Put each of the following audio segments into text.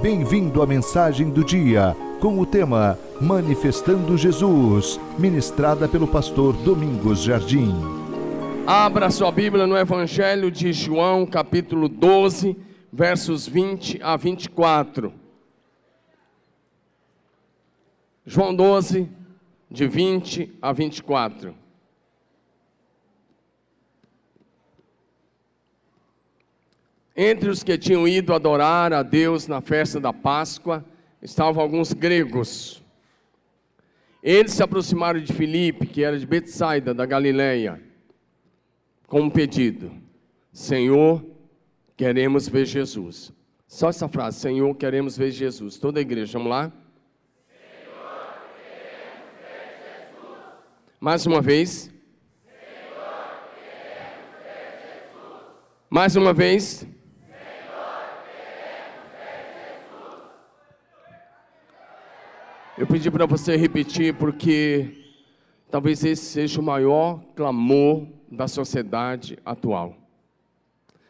Bem-vindo à mensagem do dia, com o tema Manifestando Jesus, ministrada pelo pastor Domingos Jardim. Abra sua Bíblia no Evangelho de João, capítulo 12, versos 20 a 24. João 12, de 20 a 24. Entre os que tinham ido adorar a Deus na festa da Páscoa, estavam alguns gregos. Eles se aproximaram de Filipe, que era de Betsaida, da Galileia, com um pedido: Senhor, queremos ver Jesus. Só essa frase: Senhor, queremos ver Jesus. Toda a igreja, vamos lá? Senhor, queremos ver Jesus. Mais uma vez. Senhor, queremos ver Jesus. Mais uma vez. Eu pedi para você repetir porque talvez esse seja o maior clamor da sociedade atual.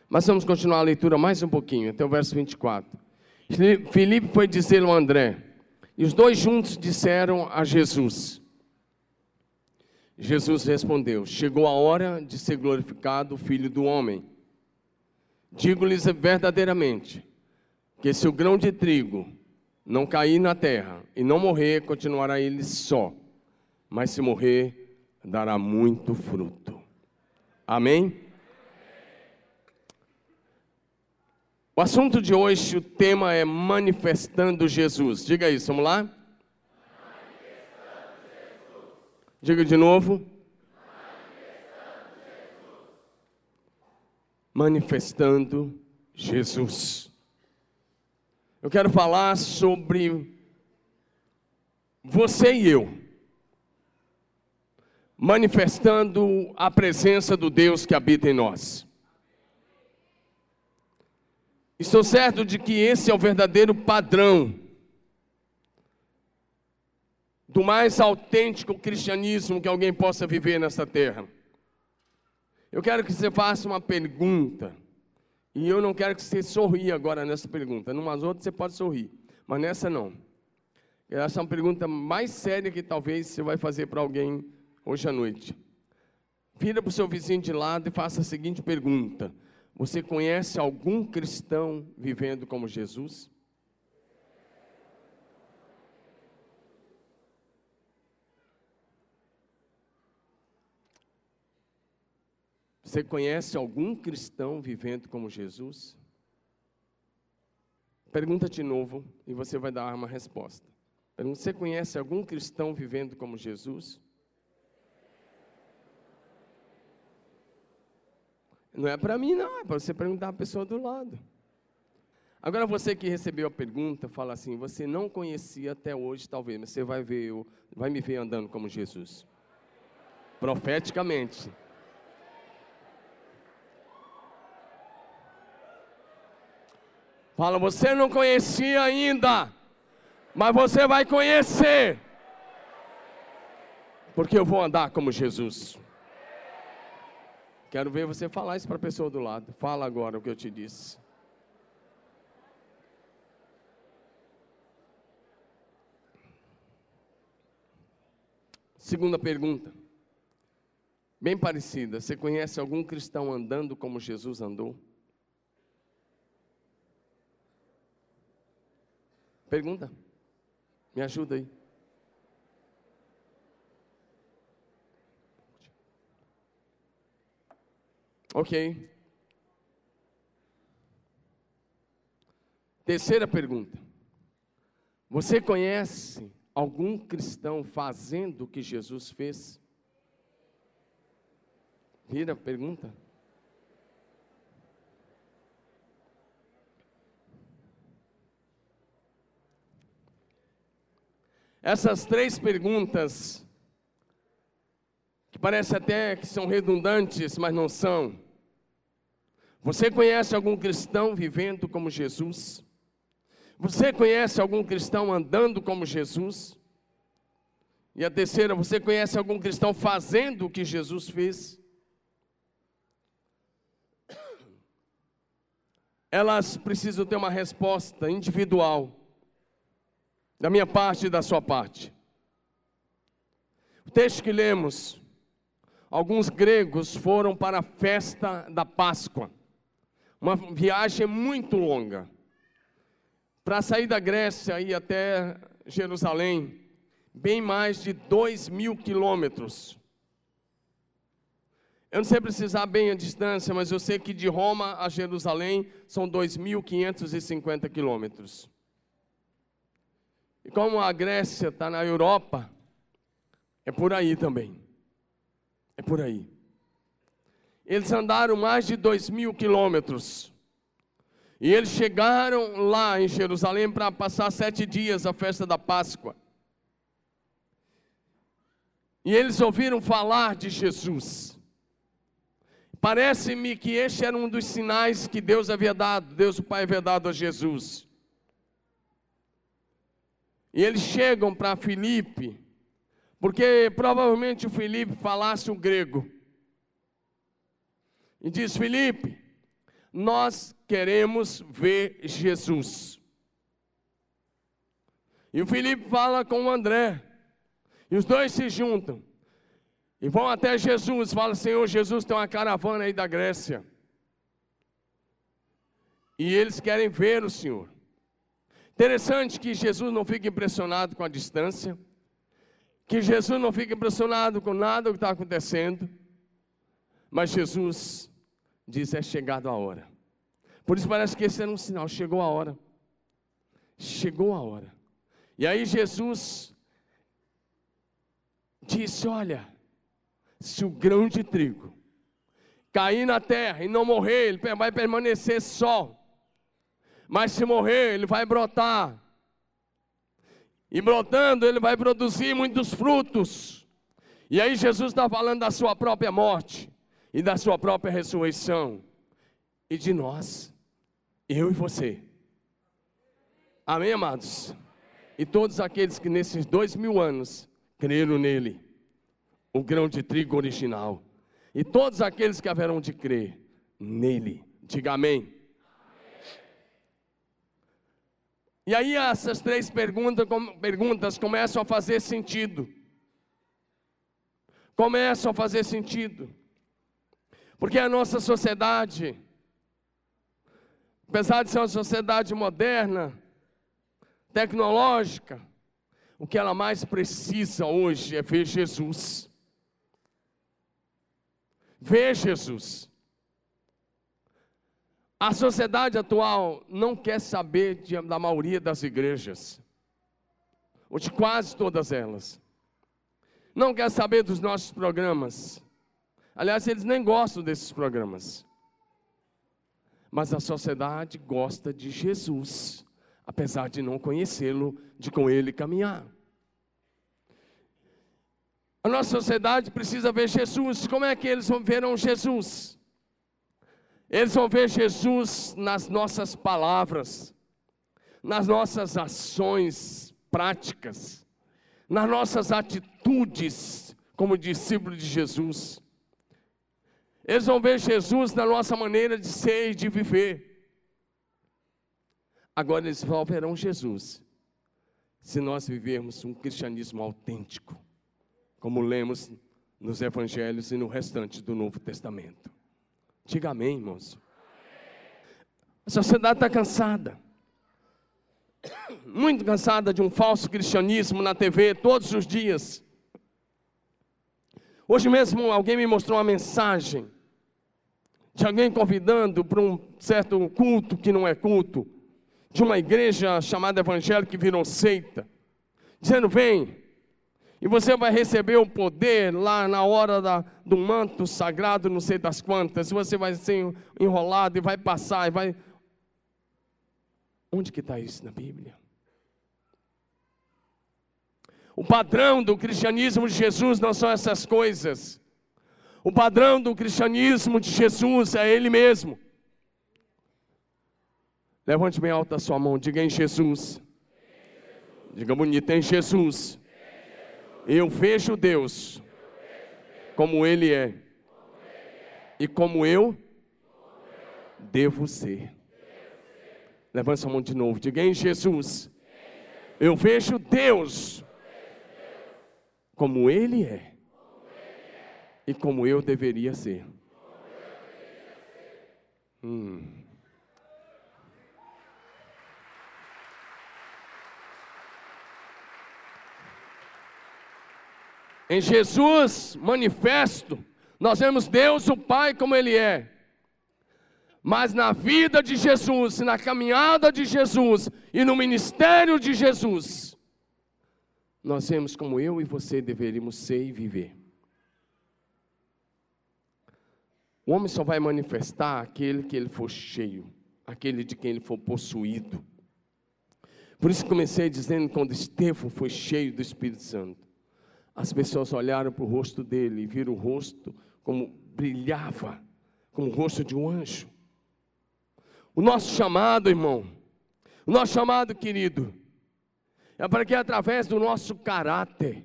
Mas vamos continuar a leitura mais um pouquinho, até o verso 24. Filipe foi dizer ao André, e os dois juntos disseram a Jesus. Jesus respondeu: Chegou a hora de ser glorificado o Filho do Homem. Digo-lhes verdadeiramente que se o grão de trigo não cair na terra e não morrer, continuará ele só. Mas se morrer, dará muito fruto. Amém? O assunto de hoje, o tema é manifestando Jesus. Diga isso, vamos lá? Diga de novo. Manifestando Jesus. Eu quero falar sobre você e eu, manifestando a presença do Deus que habita em nós. Estou certo de que esse é o verdadeiro padrão do mais autêntico cristianismo que alguém possa viver nessa terra. Eu quero que você faça uma pergunta. E eu não quero que você sorria agora nessa pergunta. Numas outras você pode sorrir, mas nessa não. Essa é uma pergunta mais séria que talvez você vai fazer para alguém hoje à noite. Vira para o seu vizinho de lado e faça a seguinte pergunta: Você conhece algum cristão vivendo como Jesus? Você conhece algum cristão vivendo como Jesus? Pergunta de novo e você vai dar uma resposta. Você conhece algum cristão vivendo como Jesus? Não é para mim, não, é para você perguntar a pessoa do lado. Agora você que recebeu a pergunta, fala assim: você não conhecia até hoje, talvez, mas você vai ver, vai me ver andando como Jesus. Profeticamente. Fala, você não conhecia ainda, mas você vai conhecer. Porque eu vou andar como Jesus. Quero ver você falar isso para a pessoa do lado. Fala agora o que eu te disse. Segunda pergunta. Bem parecida. Você conhece algum cristão andando como Jesus andou? Pergunta. Me ajuda aí. Ok. Terceira pergunta. Você conhece algum cristão fazendo o que Jesus fez? Vira, pergunta. Essas três perguntas, que parece até que são redundantes, mas não são. Você conhece algum cristão vivendo como Jesus? Você conhece algum cristão andando como Jesus? E a terceira, você conhece algum cristão fazendo o que Jesus fez? elas precisam ter uma resposta individual, da minha parte e da sua parte. O texto que lemos, alguns gregos foram para a festa da Páscoa, uma viagem muito longa. Para sair da Grécia e ir até Jerusalém, bem mais de dois mil quilômetros. Eu não sei precisar bem a distância, mas eu sei que de Roma a Jerusalém são 2.550 quilômetros. E como a Grécia está na Europa, é por aí também. É por aí. Eles andaram mais de dois mil quilômetros. E eles chegaram lá em Jerusalém para passar sete dias a festa da Páscoa. E eles ouviram falar de Jesus. Parece-me que este era um dos sinais que Deus havia dado, Deus o Pai havia dado a Jesus. E eles chegam para Filipe, porque provavelmente o Filipe falasse o grego. E diz: Filipe, nós queremos ver Jesus. E o Filipe fala com o André, e os dois se juntam. E vão até Jesus, fala, Senhor Jesus, tem uma caravana aí da Grécia. E eles querem ver o Senhor. Interessante que Jesus não fica impressionado com a distância, que Jesus não fica impressionado com nada que está acontecendo, mas Jesus diz: é chegado a hora. Por isso parece que esse era um sinal, chegou a hora. Chegou a hora. E aí Jesus disse: Olha, se o grão de trigo cair na terra e não morrer, ele vai permanecer só. Mas se morrer, ele vai brotar. E brotando, ele vai produzir muitos frutos. E aí Jesus está falando da sua própria morte e da sua própria ressurreição. E de nós, eu e você. Amém, amados? E todos aqueles que nesses dois mil anos creram nele o grão de trigo original. E todos aqueles que haverão de crer nele. Diga amém. E aí essas três perguntas, começam a fazer sentido. Começam a fazer sentido. Porque a nossa sociedade, apesar de ser uma sociedade moderna, tecnológica, o que ela mais precisa hoje é ver Jesus ver Jesus. A sociedade atual não quer saber de, da maioria das igrejas, ou de quase todas elas. Não quer saber dos nossos programas. Aliás, eles nem gostam desses programas. Mas a sociedade gosta de Jesus, apesar de não conhecê-lo, de com ele caminhar. A nossa sociedade precisa ver Jesus. Como é que eles verão Jesus? Eles vão ver Jesus nas nossas palavras, nas nossas ações práticas, nas nossas atitudes como discípulo de Jesus. Eles vão ver Jesus na nossa maneira de ser e de viver. Agora eles vão verão Jesus se nós vivermos um cristianismo autêntico como lemos nos evangelhos e no restante do Novo Testamento. Diga amém, irmãos. A sociedade está cansada. Muito cansada de um falso cristianismo na TV todos os dias. Hoje mesmo alguém me mostrou uma mensagem de alguém convidando para um certo culto que não é culto, de uma igreja chamada evangélica que virou seita, dizendo: vem, e você vai receber o poder lá na hora da, do manto sagrado, não sei das quantas. Você vai ser enrolado e vai passar e vai. Onde que está isso na Bíblia? O padrão do cristianismo de Jesus não são essas coisas. O padrão do cristianismo de Jesus é Ele mesmo. Levante bem alta a sua mão, diga em Jesus. Diga bonito, em Jesus. Eu vejo Deus como Ele é e como eu devo ser. Levanta sua mão de novo. Diga em Jesus. Eu vejo Deus como Ele é e como eu deveria ser. Hum. Em Jesus manifesto, nós vemos Deus o Pai como Ele é. Mas na vida de Jesus, na caminhada de Jesus e no ministério de Jesus, nós vemos como eu e você deveríamos ser e viver. O homem só vai manifestar aquele que ele for cheio, aquele de quem ele for possuído. Por isso comecei dizendo quando Estevão foi cheio do Espírito Santo. As pessoas olharam para o rosto dele e viram o rosto como brilhava, como o rosto de um anjo. O nosso chamado, irmão, o nosso chamado, querido, é para que através do nosso caráter,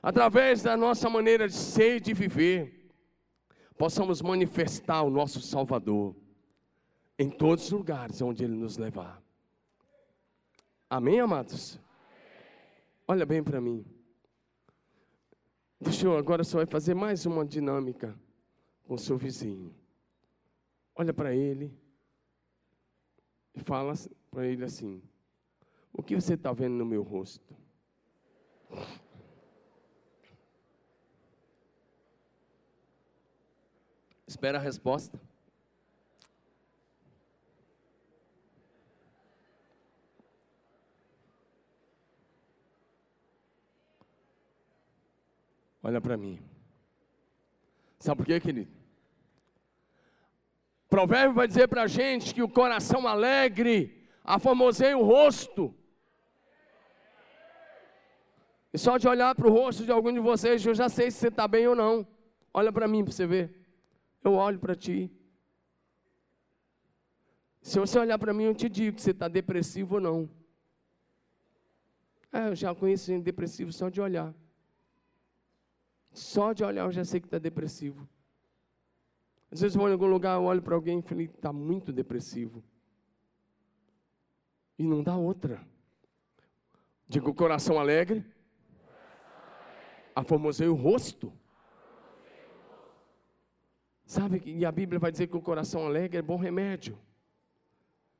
através da nossa maneira de ser e de viver, possamos manifestar o nosso Salvador em todos os lugares onde Ele nos levar. Amém, amados? Olha bem para mim. Eu, agora você vai fazer mais uma dinâmica com o seu vizinho. Olha para ele e fala para ele assim: O que você está vendo no meu rosto? Espera a resposta. Olha para mim. Sabe por quê, querido? Provérbio vai dizer para a gente que o coração alegre afamoseia o rosto. E só de olhar para o rosto de algum de vocês, eu já sei se você está bem ou não. Olha para mim para você ver. Eu olho para ti. Se você olhar para mim, eu te digo que você está depressivo ou não. É, eu já conheço gente depressivo só de olhar. Só de olhar eu já sei que está depressivo. Às vezes eu vou em algum lugar, eu olho para alguém e falo, está muito depressivo. E não dá outra. Digo, coração alegre, aformosei o rosto. Sabe, e a Bíblia vai dizer que o coração alegre é bom remédio.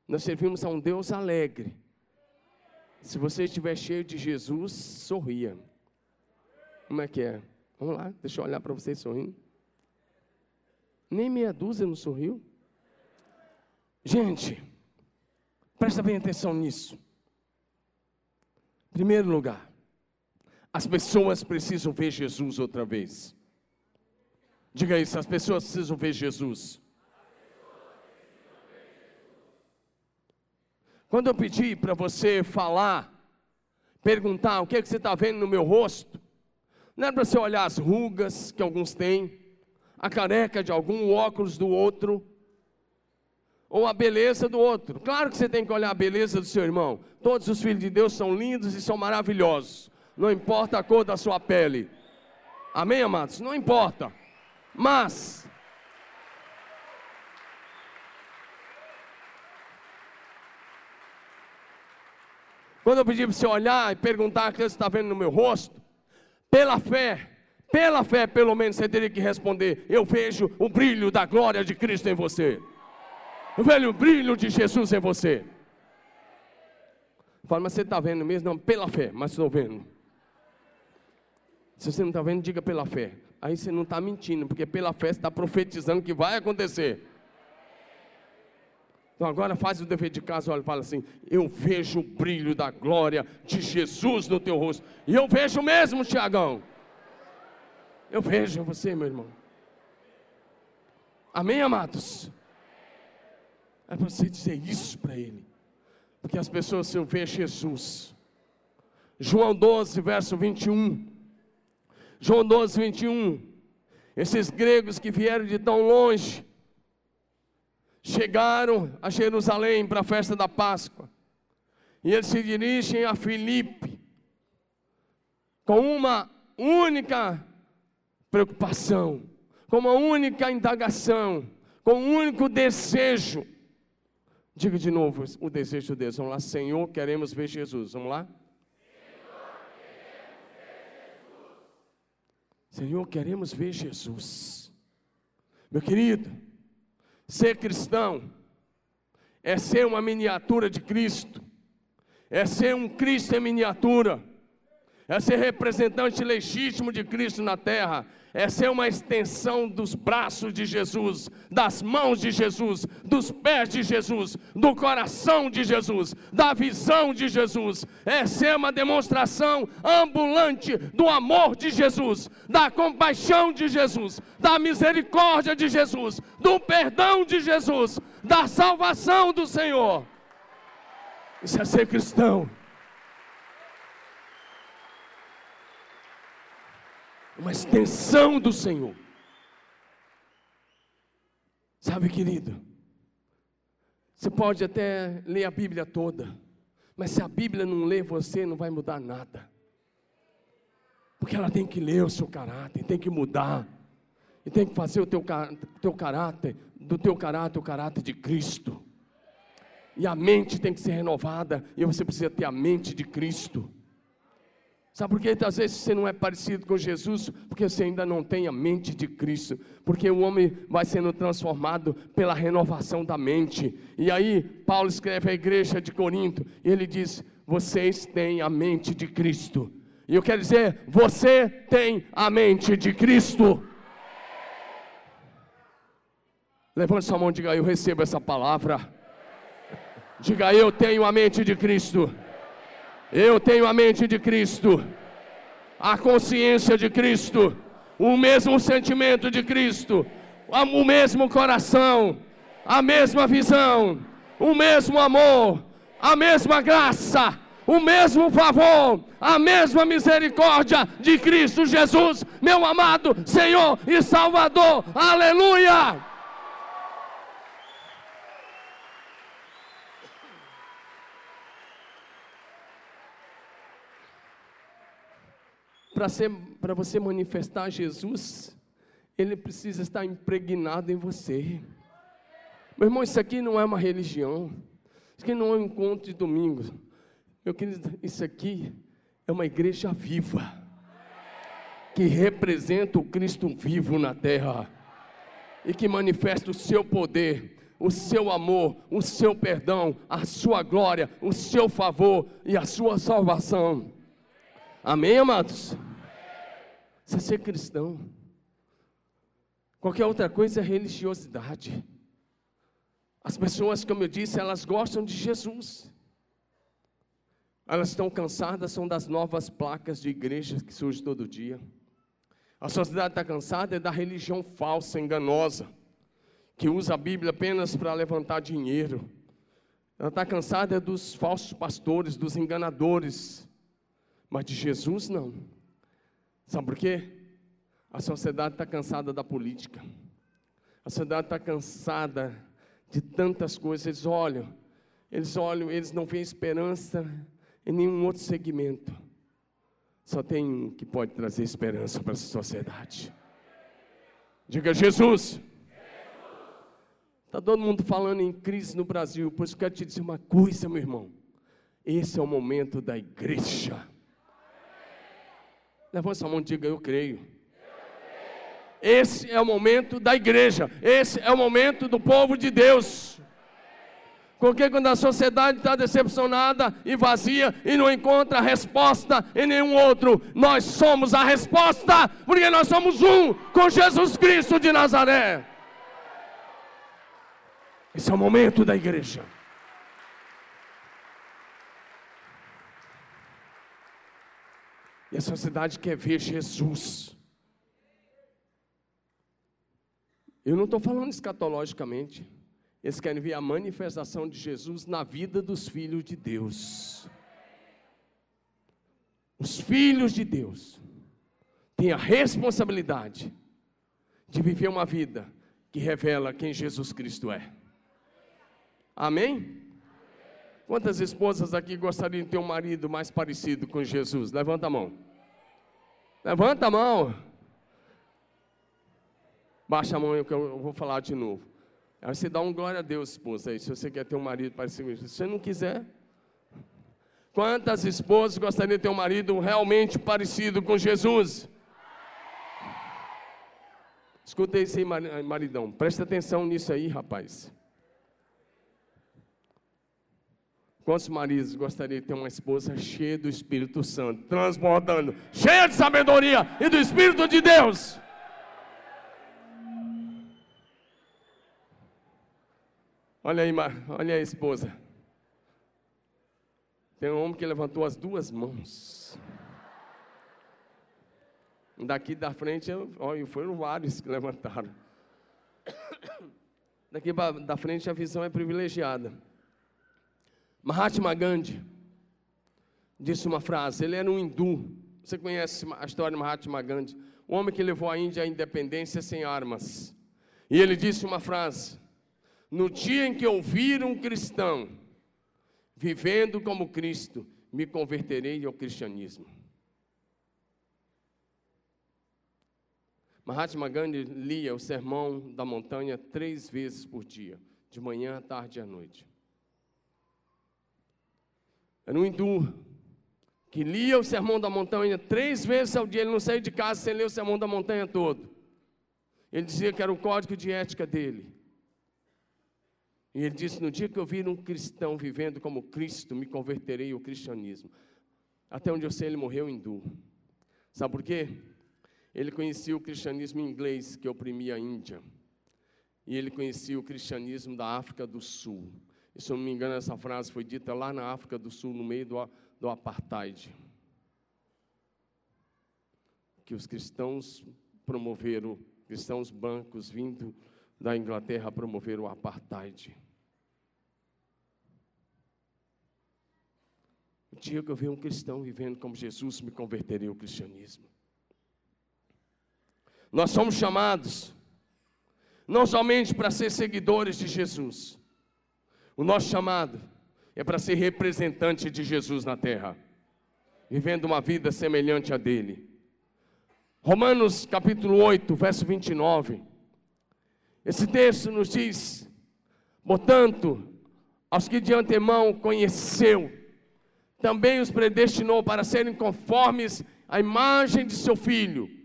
Nós servimos a um Deus alegre. Se você estiver cheio de Jesus, sorria. Como é que é? Vamos lá, deixa eu olhar para vocês sorrindo. Nem meia dúzia não sorriu. Gente, presta bem atenção nisso. Primeiro lugar, as pessoas precisam ver Jesus outra vez. Diga isso, as pessoas precisam ver Jesus. Quando eu pedi para você falar, perguntar o que, é que você está vendo no meu rosto, não é para você olhar as rugas que alguns têm, a careca de algum, o óculos do outro, ou a beleza do outro. Claro que você tem que olhar a beleza do seu irmão. Todos os filhos de Deus são lindos e são maravilhosos. Não importa a cor da sua pele. Amém, amados? Não importa. Mas Quando eu pedi para você olhar e perguntar o que você está vendo no meu rosto, pela fé, pela fé, pelo menos você teria que responder: Eu vejo o brilho da glória de Cristo em você. Eu vejo o brilho de Jesus em você. Fala, mas você está vendo mesmo? Não, pela fé, mas estou vendo. Se você não está vendo, diga pela fé. Aí você não está mentindo, porque pela fé você está profetizando que vai acontecer. Então agora faz o dever de casa, olha, fala assim: Eu vejo o brilho da glória de Jesus no teu rosto. E eu vejo mesmo, Tiagão. Eu vejo você, meu irmão. Amém, amados? É você dizer isso para ele. Porque as pessoas se ver Jesus. João 12, verso 21. João 12, 21. Esses gregos que vieram de tão longe, chegaram a Jerusalém para a festa da Páscoa. E eles se dirigem a Filipe, com uma única preocupação, com uma única indagação, com um único desejo Diga de novo o desejo de Deus. Vamos lá, Senhor, queremos ver Jesus. Vamos lá? Senhor, queremos ver Jesus. Meu querido, ser cristão é ser uma miniatura de Cristo, é ser um Cristo em miniatura, é ser representante legítimo de Cristo na terra, é ser uma extensão dos braços de Jesus, das mãos de Jesus, dos pés de Jesus, do coração de Jesus, da visão de Jesus, é ser uma demonstração ambulante do amor de Jesus, da compaixão de Jesus, da misericórdia de Jesus, do perdão de Jesus, da salvação do Senhor. Isso é ser cristão. Uma extensão do Senhor. Sabe, querido, você pode até ler a Bíblia toda, mas se a Bíblia não lê você, não vai mudar nada. Porque ela tem que ler o seu caráter, tem que mudar. E tem que fazer o teu, teu caráter, do teu caráter, o caráter de Cristo. E a mente tem que ser renovada, e você precisa ter a mente de Cristo. Sabe por que às vezes você não é parecido com Jesus? Porque você ainda não tem a mente de Cristo. Porque o homem vai sendo transformado pela renovação da mente. E aí, Paulo escreve à igreja de Corinto, e ele diz: Vocês têm a mente de Cristo. E eu quero dizer, você tem a mente de Cristo. Levante sua mão e diga: Eu recebo essa palavra. Diga: Eu tenho a mente de Cristo. Eu tenho a mente de Cristo, a consciência de Cristo, o mesmo sentimento de Cristo, o mesmo coração, a mesma visão, o mesmo amor, a mesma graça, o mesmo favor, a mesma misericórdia de Cristo Jesus, meu amado Senhor e Salvador. Aleluia! Para você manifestar Jesus, ele precisa estar impregnado em você. Meu irmão, isso aqui não é uma religião, isso aqui não é um encontro de domingo. Meu querido, isso aqui é uma igreja viva, que representa o Cristo vivo na terra, e que manifesta o seu poder, o seu amor, o seu perdão, a sua glória, o seu favor e a sua salvação. Amém, amados? Isso ser cristão. Qualquer outra coisa é religiosidade. As pessoas, como eu disse, elas gostam de Jesus. Elas estão cansadas, são das novas placas de igrejas que surgem todo dia. A sociedade está cansada é da religião falsa, enganosa, que usa a Bíblia apenas para levantar dinheiro. Ela está cansada dos falsos pastores, dos enganadores, mas de Jesus não. Sabe por quê? A sociedade está cansada da política. A sociedade está cansada de tantas coisas. Eles olham, eles olham, eles não veem esperança em nenhum outro segmento. Só tem um que pode trazer esperança para essa sociedade. Diga Jesus. Está todo mundo falando em crise no Brasil, por isso quero te dizer uma coisa, meu irmão. Esse é o momento da igreja. Levanta sua mão e diga: Eu creio. Esse é o momento da igreja, esse é o momento do povo de Deus. Porque quando a sociedade está decepcionada e vazia e não encontra resposta em nenhum outro, nós somos a resposta, porque nós somos um com Jesus Cristo de Nazaré. Esse é o momento da igreja. E a sociedade quer ver Jesus. Eu não estou falando escatologicamente. Eles querem ver a manifestação de Jesus na vida dos filhos de Deus. Os filhos de Deus têm a responsabilidade de viver uma vida que revela quem Jesus Cristo é. Amém? Quantas esposas aqui gostariam de ter um marido mais parecido com Jesus? Levanta a mão. Levanta a mão. Baixa a mão que eu vou falar de novo. Aí você dá um glória a Deus, esposa, aí, se você quer ter um marido parecido com isso. Se você não quiser. Quantas esposas gostariam de ter um marido realmente parecido com Jesus? Escuta isso aí, maridão. Presta atenção nisso aí, rapaz. Quantos maridos gostariam de ter uma esposa cheia do Espírito Santo, transbordando, cheia de sabedoria e do Espírito de Deus? Olha aí, olha aí a esposa. Tem um homem que levantou as duas mãos. Daqui da frente, olha, foram vários que levantaram. Daqui da frente a visão é privilegiada. Mahatma Gandhi disse uma frase, ele era um hindu. Você conhece a história de Mahatma Gandhi? O homem que levou a Índia à independência sem armas. E ele disse uma frase: No dia em que ouvir um cristão vivendo como Cristo, me converterei ao cristianismo. Mahatma Gandhi lia o Sermão da Montanha três vezes por dia, de manhã, tarde e à noite. Era um hindu que lia o Sermão da Montanha três vezes ao dia, ele não saía de casa sem ler o Sermão da Montanha todo. Ele dizia que era o código de ética dele. E ele disse: No dia que eu vir um cristão vivendo como Cristo, me converterei ao cristianismo. Até onde eu sei, ele morreu hindu. Sabe por quê? Ele conhecia o cristianismo inglês que oprimia a Índia. E ele conhecia o cristianismo da África do Sul. E, se eu não me engano, essa frase foi dita lá na África do Sul, no meio do, do apartheid. Que os cristãos promoveram, cristãos bancos vindo da Inglaterra promoveram o apartheid. O dia que eu vi um cristão vivendo como Jesus, me converterei ao cristianismo. Nós somos chamados não somente para ser seguidores de Jesus, o nosso chamado é para ser representante de Jesus na terra, vivendo uma vida semelhante a dele. Romanos capítulo 8, verso 29. Esse texto nos diz: portanto, aos que de antemão conheceu, também os predestinou para serem conformes à imagem de seu filho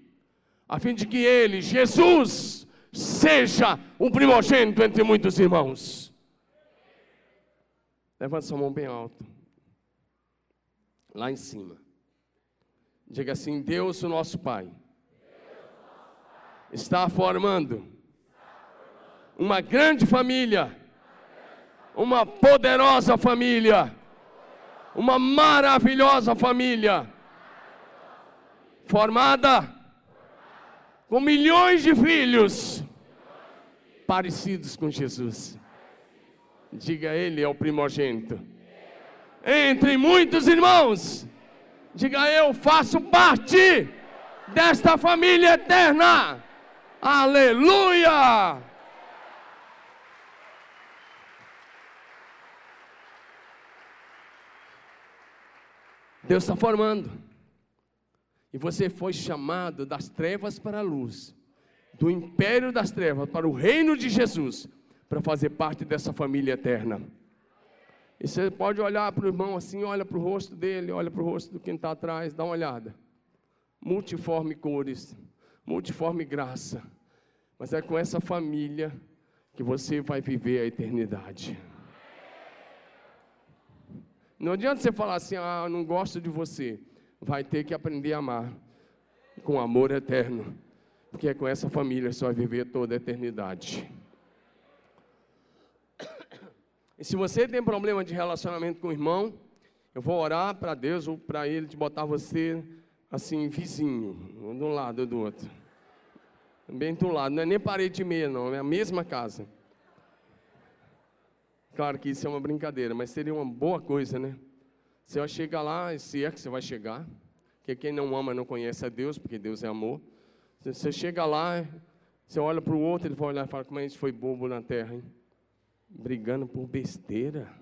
a fim de que ele, Jesus, seja o primogênito entre muitos irmãos. Levanta sua mão bem alto. Lá em cima. Diga assim: Deus, o nosso Pai, está formando uma grande família, uma poderosa família, uma maravilhosa família, formada com milhões de filhos parecidos com Jesus. Diga, Ele é o primogênito. Entre muitos irmãos, diga, eu faço parte desta família eterna. Aleluia! Deus está formando. E você foi chamado das trevas para a luz, do império das trevas para o reino de Jesus, para fazer parte dessa família eterna. E você pode olhar para o irmão assim, olha para o rosto dele, olha para o rosto do quem está atrás, dá uma olhada. Multiforme cores, multiforme graça. Mas é com essa família que você vai viver a eternidade. Não adianta você falar assim, ah, não gosto de você vai ter que aprender a amar com amor eterno, porque é com essa família você vai viver toda a eternidade. E se você tem problema de relacionamento com o irmão, eu vou orar para Deus ou para Ele de botar você assim, vizinho, de um lado ou do outro. Bem do lado, não é nem parede de meia, não, é a mesma casa. Claro que isso é uma brincadeira, mas seria uma boa coisa, né? Você vai chegar lá, se é que você vai chegar, porque quem não ama não conhece a Deus, porque Deus é amor. Você chega lá, você olha para o outro, ele vai olhar e fala, como a gente foi bobo na terra, hein? Brigando por besteira.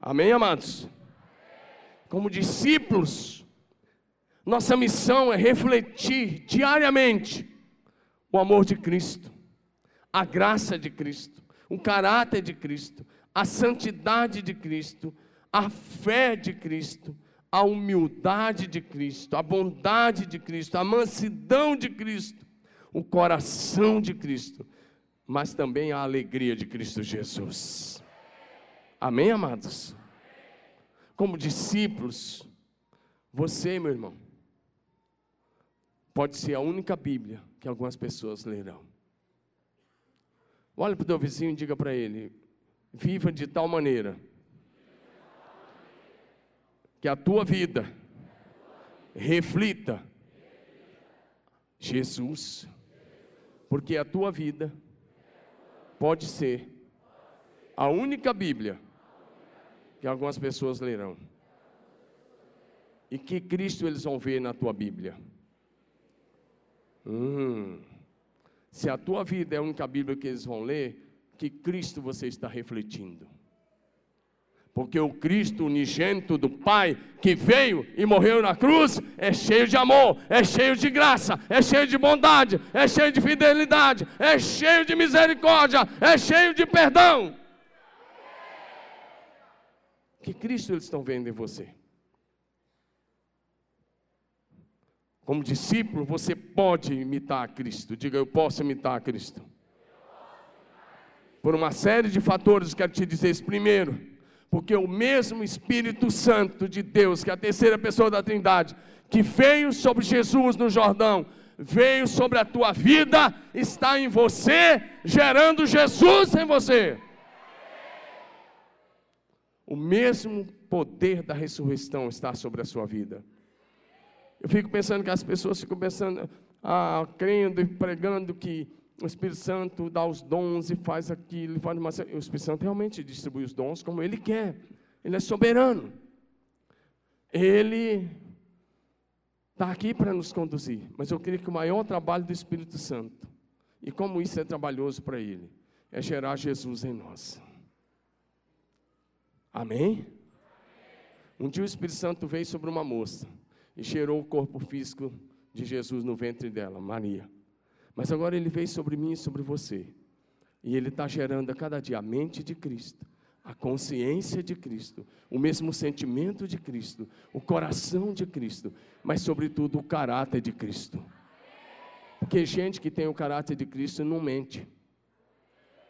Amém, amados? Como discípulos, Nossa missão é refletir diariamente o amor de Cristo, a graça de Cristo, o caráter de Cristo, a santidade de Cristo, a fé de Cristo, a humildade de Cristo, a bondade de Cristo, a mansidão de Cristo, o coração de Cristo, mas também a alegria de Cristo Jesus. Amém, amados? Como discípulos, você, meu irmão, pode ser a única Bíblia que algumas pessoas lerão. Olha para o teu vizinho e diga para ele: viva de tal maneira que a tua vida reflita Jesus, porque a tua vida pode ser a única Bíblia que algumas pessoas lerão. E que Cristo eles vão ver na tua Bíblia. Hum, se a tua vida é a única Bíblia que eles vão ler, que Cristo você está refletindo. Porque o Cristo unigênito do Pai, que veio e morreu na cruz, é cheio de amor, é cheio de graça, é cheio de bondade, é cheio de fidelidade, é cheio de misericórdia, é cheio de perdão. Que Cristo eles estão vendo em você? Como discípulo, você pode imitar a Cristo. Diga, eu posso imitar a Cristo. Por uma série de fatores, quero te dizer isso. Primeiro, porque o mesmo Espírito Santo de Deus, que é a terceira pessoa da Trindade, que veio sobre Jesus no Jordão, veio sobre a tua vida, está em você, gerando Jesus em você. O mesmo poder da ressurreição está sobre a sua vida. Eu fico pensando que as pessoas ficam pensando, ah, crendo e pregando que o Espírito Santo dá os dons e faz aquilo, faz uma... o Espírito Santo realmente distribui os dons como Ele quer, Ele é soberano. Ele está aqui para nos conduzir, mas eu creio que o maior trabalho do Espírito Santo, e como isso é trabalhoso para Ele, é gerar Jesus em nós. Amém? Um dia o Espírito Santo veio sobre uma moça e cheirou o corpo físico de Jesus no ventre dela, Maria. Mas agora ele veio sobre mim e sobre você. E ele está gerando a cada dia a mente de Cristo, a consciência de Cristo, o mesmo sentimento de Cristo, o coração de Cristo, mas sobretudo o caráter de Cristo. Porque gente que tem o caráter de Cristo não mente.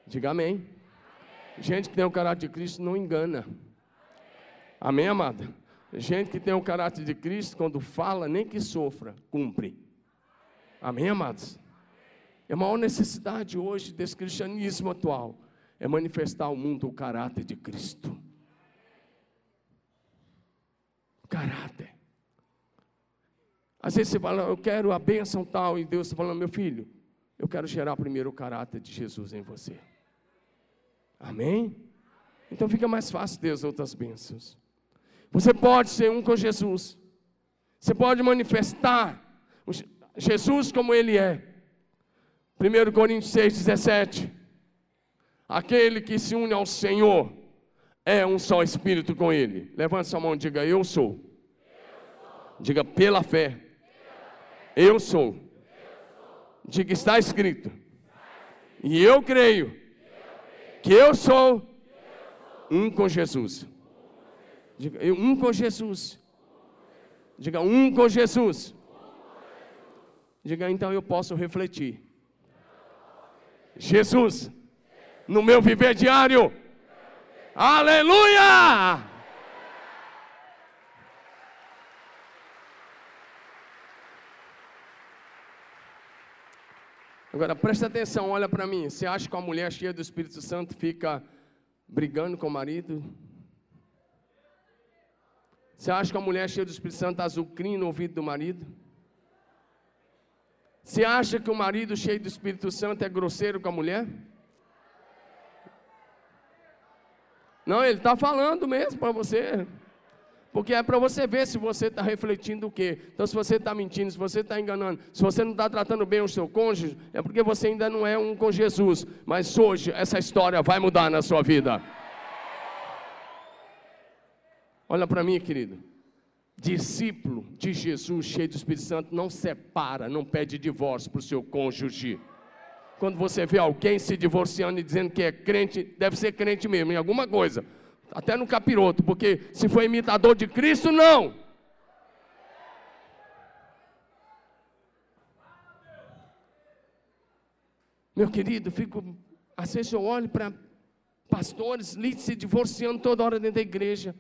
Diga amém. Gente que tem o caráter de Cristo não engana. Amém, amada? Gente que tem o caráter de Cristo, quando fala, nem que sofra, cumpre. Amém, amados? É a maior necessidade hoje desse cristianismo atual é manifestar ao mundo o caráter de Cristo. Caráter. Às vezes você fala, eu quero a bênção tal, e Deus está falando, meu filho, eu quero gerar primeiro o caráter de Jesus em você. Amém? Então fica mais fácil ter as outras bênçãos. Você pode ser um com Jesus. Você pode manifestar Jesus como Ele é. 1 Coríntios 6, 17. Aquele que se une ao Senhor é um só espírito com Ele. Levante sua mão e diga: Eu sou. Eu sou. Diga pela fé. Eu, sou. Eu sou. Diga: Está escrito. E eu creio, que eu sou um com Jesus. Diga: Um com Jesus. Diga: Um com Jesus. Diga: Então eu posso refletir Jesus no meu viver diário. Aleluia! Agora presta atenção, olha para mim. Você acha que uma mulher cheia do Espírito Santo fica brigando com o marido? Você acha que uma mulher cheia do Espírito Santo está azucrindo no ouvido do marido? Você acha que o marido cheio do Espírito Santo é grosseiro com a mulher? Não, ele está falando mesmo para você. Porque é para você ver se você está refletindo o quê. Então, se você está mentindo, se você está enganando, se você não está tratando bem o seu cônjuge, é porque você ainda não é um com Jesus. Mas hoje, essa história vai mudar na sua vida. Olha para mim, querido. Discípulo de Jesus, cheio do Espírito Santo, não separa, não pede divórcio para o seu cônjuge. Quando você vê alguém se divorciando e dizendo que é crente, deve ser crente mesmo, em alguma coisa. Até no capiroto, porque se for imitador de Cristo, não. Meu querido, fico. Às vezes eu olho para pastores se divorciando toda hora dentro da igreja.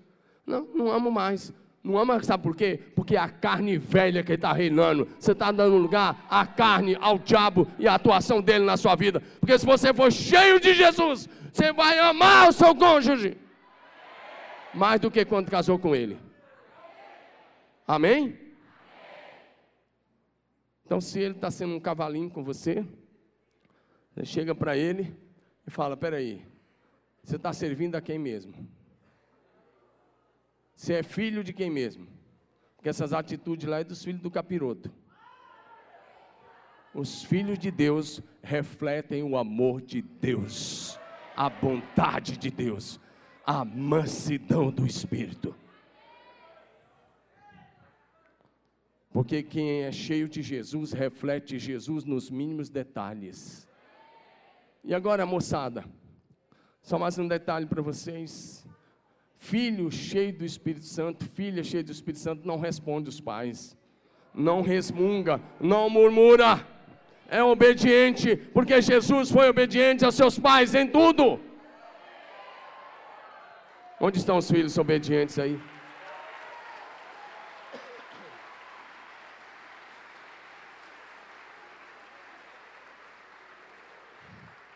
Não, não amo mais. Não ama, sabe por quê? Porque é a carne velha que está reinando. Você está dando lugar à carne, ao diabo e à atuação dele na sua vida. Porque se você for cheio de Jesus, você vai amar o seu cônjuge. Mais do que quando casou com ele. Amém? Então, se ele está sendo um cavalinho com você, você chega para ele e fala: Peraí, você está servindo a quem mesmo? Você é filho de quem mesmo? Porque essas atitudes lá é dos filhos do capiroto. Os filhos de Deus refletem o amor de Deus, a bondade de Deus, a mansidão do Espírito. Porque quem é cheio de Jesus reflete Jesus nos mínimos detalhes. E agora, moçada, só mais um detalhe para vocês. Filho cheio do Espírito Santo, filha cheia do Espírito Santo, não responde os pais, não resmunga, não murmura, é obediente, porque Jesus foi obediente aos seus pais em tudo. Onde estão os filhos obedientes aí?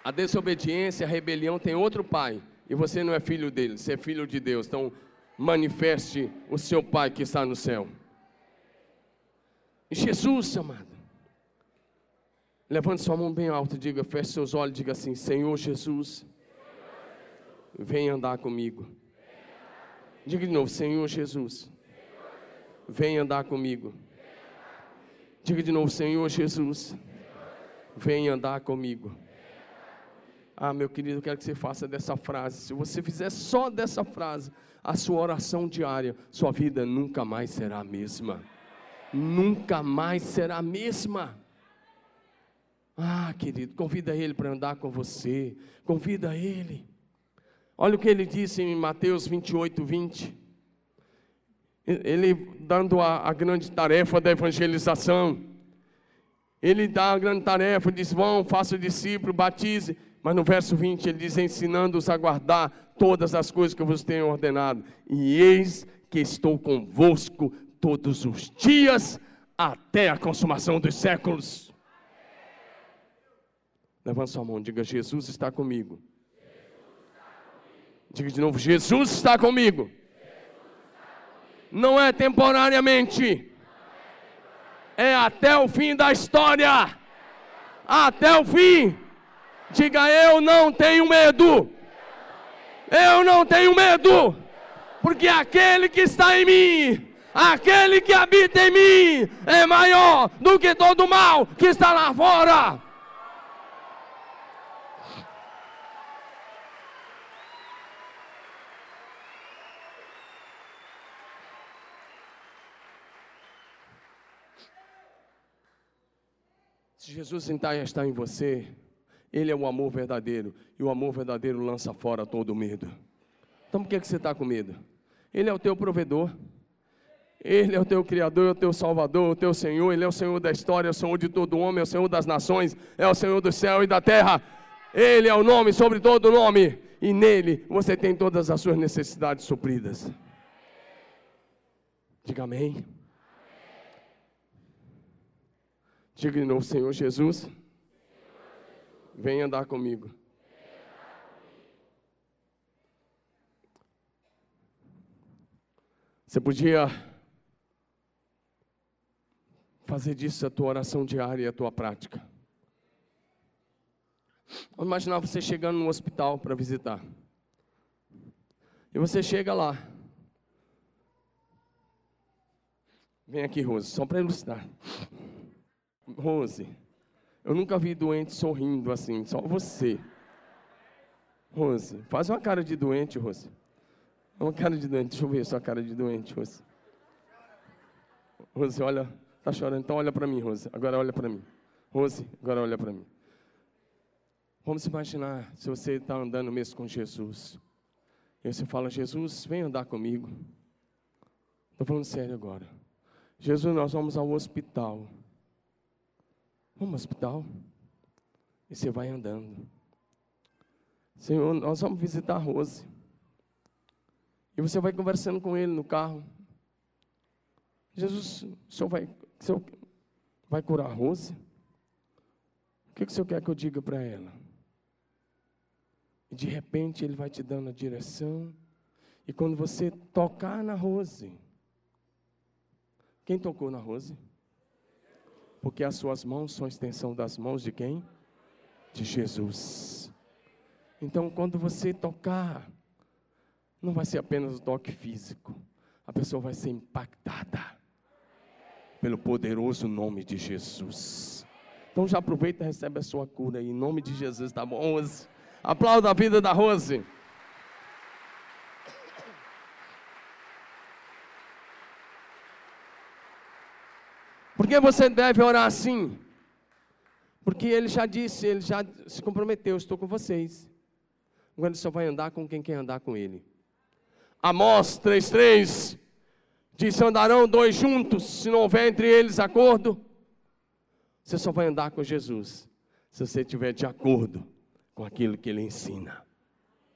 A desobediência, a rebelião tem outro pai e você não é filho dele, você é filho de Deus. Então, manifeste o seu Pai que está no céu. Jesus, amado, levante sua mão bem alta diga, feche seus olhos e diga assim: Senhor Jesus, vem andar comigo. Diga de novo, Senhor Jesus, vem andar comigo. Diga de novo, Senhor Jesus, vem andar comigo. Ah, meu querido, eu quero que você faça dessa frase. Se você fizer só dessa frase, a sua oração diária, sua vida nunca mais será a mesma. Nunca mais será a mesma. Ah, querido, convida ele para andar com você. Convida ele. Olha o que ele disse em Mateus 28, 20. Ele dando a, a grande tarefa da evangelização. Ele dá a grande tarefa, diz: vão, faça discípulo, batize. Mas no verso 20 ele diz: ensinando-os a guardar todas as coisas que eu vos tenho ordenado. E eis que estou convosco todos os dias até a consumação dos séculos. Levanta sua mão, diga: Jesus está comigo. Diga de novo: Jesus está comigo. Não é temporariamente, é até o fim da história. Até o fim. Diga: Eu não tenho medo. Eu não tenho medo. Porque aquele que está em mim, aquele que habita em mim, é maior do que todo mal que está lá fora. Se Jesus então está em você, ele é o amor verdadeiro. E o amor verdadeiro lança fora todo medo. Então por que, que você está com medo? Ele é o teu provedor. Ele é o teu Criador, é o teu Salvador, o teu Senhor. Ele é o Senhor da história, é o Senhor de todo homem, é o Senhor das nações, é o Senhor do céu e da terra. Ele é o nome sobre todo nome. E nele você tem todas as suas necessidades supridas. Diga amém. Diga de novo, Senhor Jesus. Vem andar comigo. Você podia fazer disso a tua oração diária e a tua prática. Vamos imaginar você chegando no hospital para visitar. E você chega lá. Vem aqui, Rose, só para ilustrar. Rose, eu nunca vi doente sorrindo assim, só você. Rose, faz uma cara de doente, Rose. Uma cara de doente, deixa eu ver sua cara de doente, Rose. Rose, olha, tá chorando, então olha para mim, Rose. Agora olha para mim. Rose, agora olha para mim. Vamos imaginar se você está andando mesmo com Jesus. E você fala, Jesus, vem andar comigo. Estou falando sério agora. Jesus, nós vamos ao hospital. Vamos ao hospital? E você vai andando. Senhor, nós vamos visitar a Rose. E você vai conversando com ele no carro. Jesus, o senhor vai, o senhor vai curar a Rose? O que, que o senhor quer que eu diga para ela? E de repente ele vai te dando a direção. E quando você tocar na Rose, quem tocou na Rose? Porque as suas mãos são a extensão das mãos de quem? De Jesus. Então, quando você tocar, não vai ser apenas o toque físico, a pessoa vai ser impactada pelo poderoso nome de Jesus. Então já aproveita e recebe a sua cura em nome de Jesus, tá bom? Rose? Aplauda a vida da Rose. Que você deve orar assim? Porque ele já disse, ele já se comprometeu, estou com vocês. Agora ele só vai andar com quem quer andar com ele. Amós 3,3 diz: andarão dois juntos, se não houver entre eles acordo. Você só vai andar com Jesus se você estiver de acordo com aquilo que ele ensina.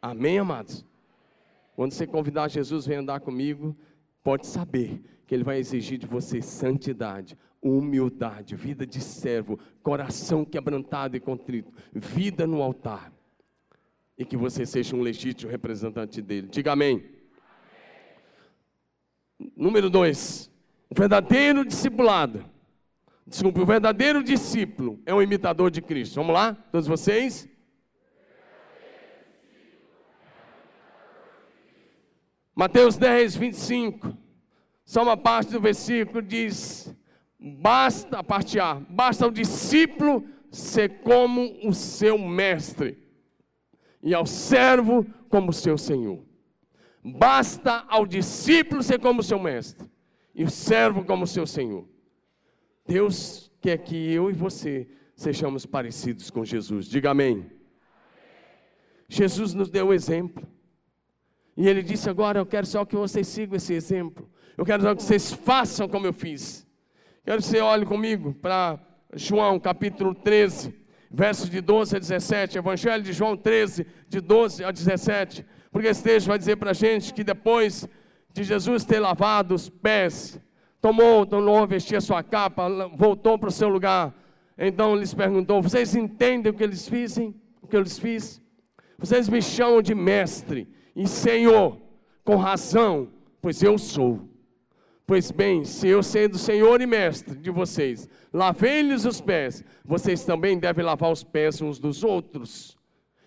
Amém, amados? Quando você convidar Jesus, vem andar comigo, pode saber que ele vai exigir de você santidade, humildade, vida de servo, coração quebrantado e contrito, vida no altar. E que você seja um legítimo representante dele. Diga amém. amém. Número dois, o verdadeiro discipulado. Desculpe, o verdadeiro discípulo é um imitador de Cristo. Vamos lá, todos vocês? Mateus 10, 25. Só uma parte do versículo diz: basta, a parte A, basta o discípulo ser como o seu mestre, e ao servo como seu senhor. Basta ao discípulo ser como o seu mestre, e o servo como seu senhor. Deus quer que eu e você sejamos parecidos com Jesus. Diga amém. amém. Jesus nos deu o exemplo. E ele disse: Agora eu quero só que vocês sigam esse exemplo. Eu quero só que vocês façam como eu fiz. Quero que você olhe comigo para João capítulo 13, versos de 12 a 17. Evangelho de João 13, de 12 a 17. Porque esse texto vai dizer para a gente que depois de Jesus ter lavado os pés, tomou, tomou, vestia sua capa, voltou para o seu lugar. Então lhes perguntou: Vocês entendem o que eles fizem? O que eu lhes fiz? Vocês me chamam de mestre e Senhor, com razão, pois eu sou. Pois bem, se eu sendo Senhor e Mestre de vocês, lavei-lhes os pés, vocês também devem lavar os pés uns dos outros.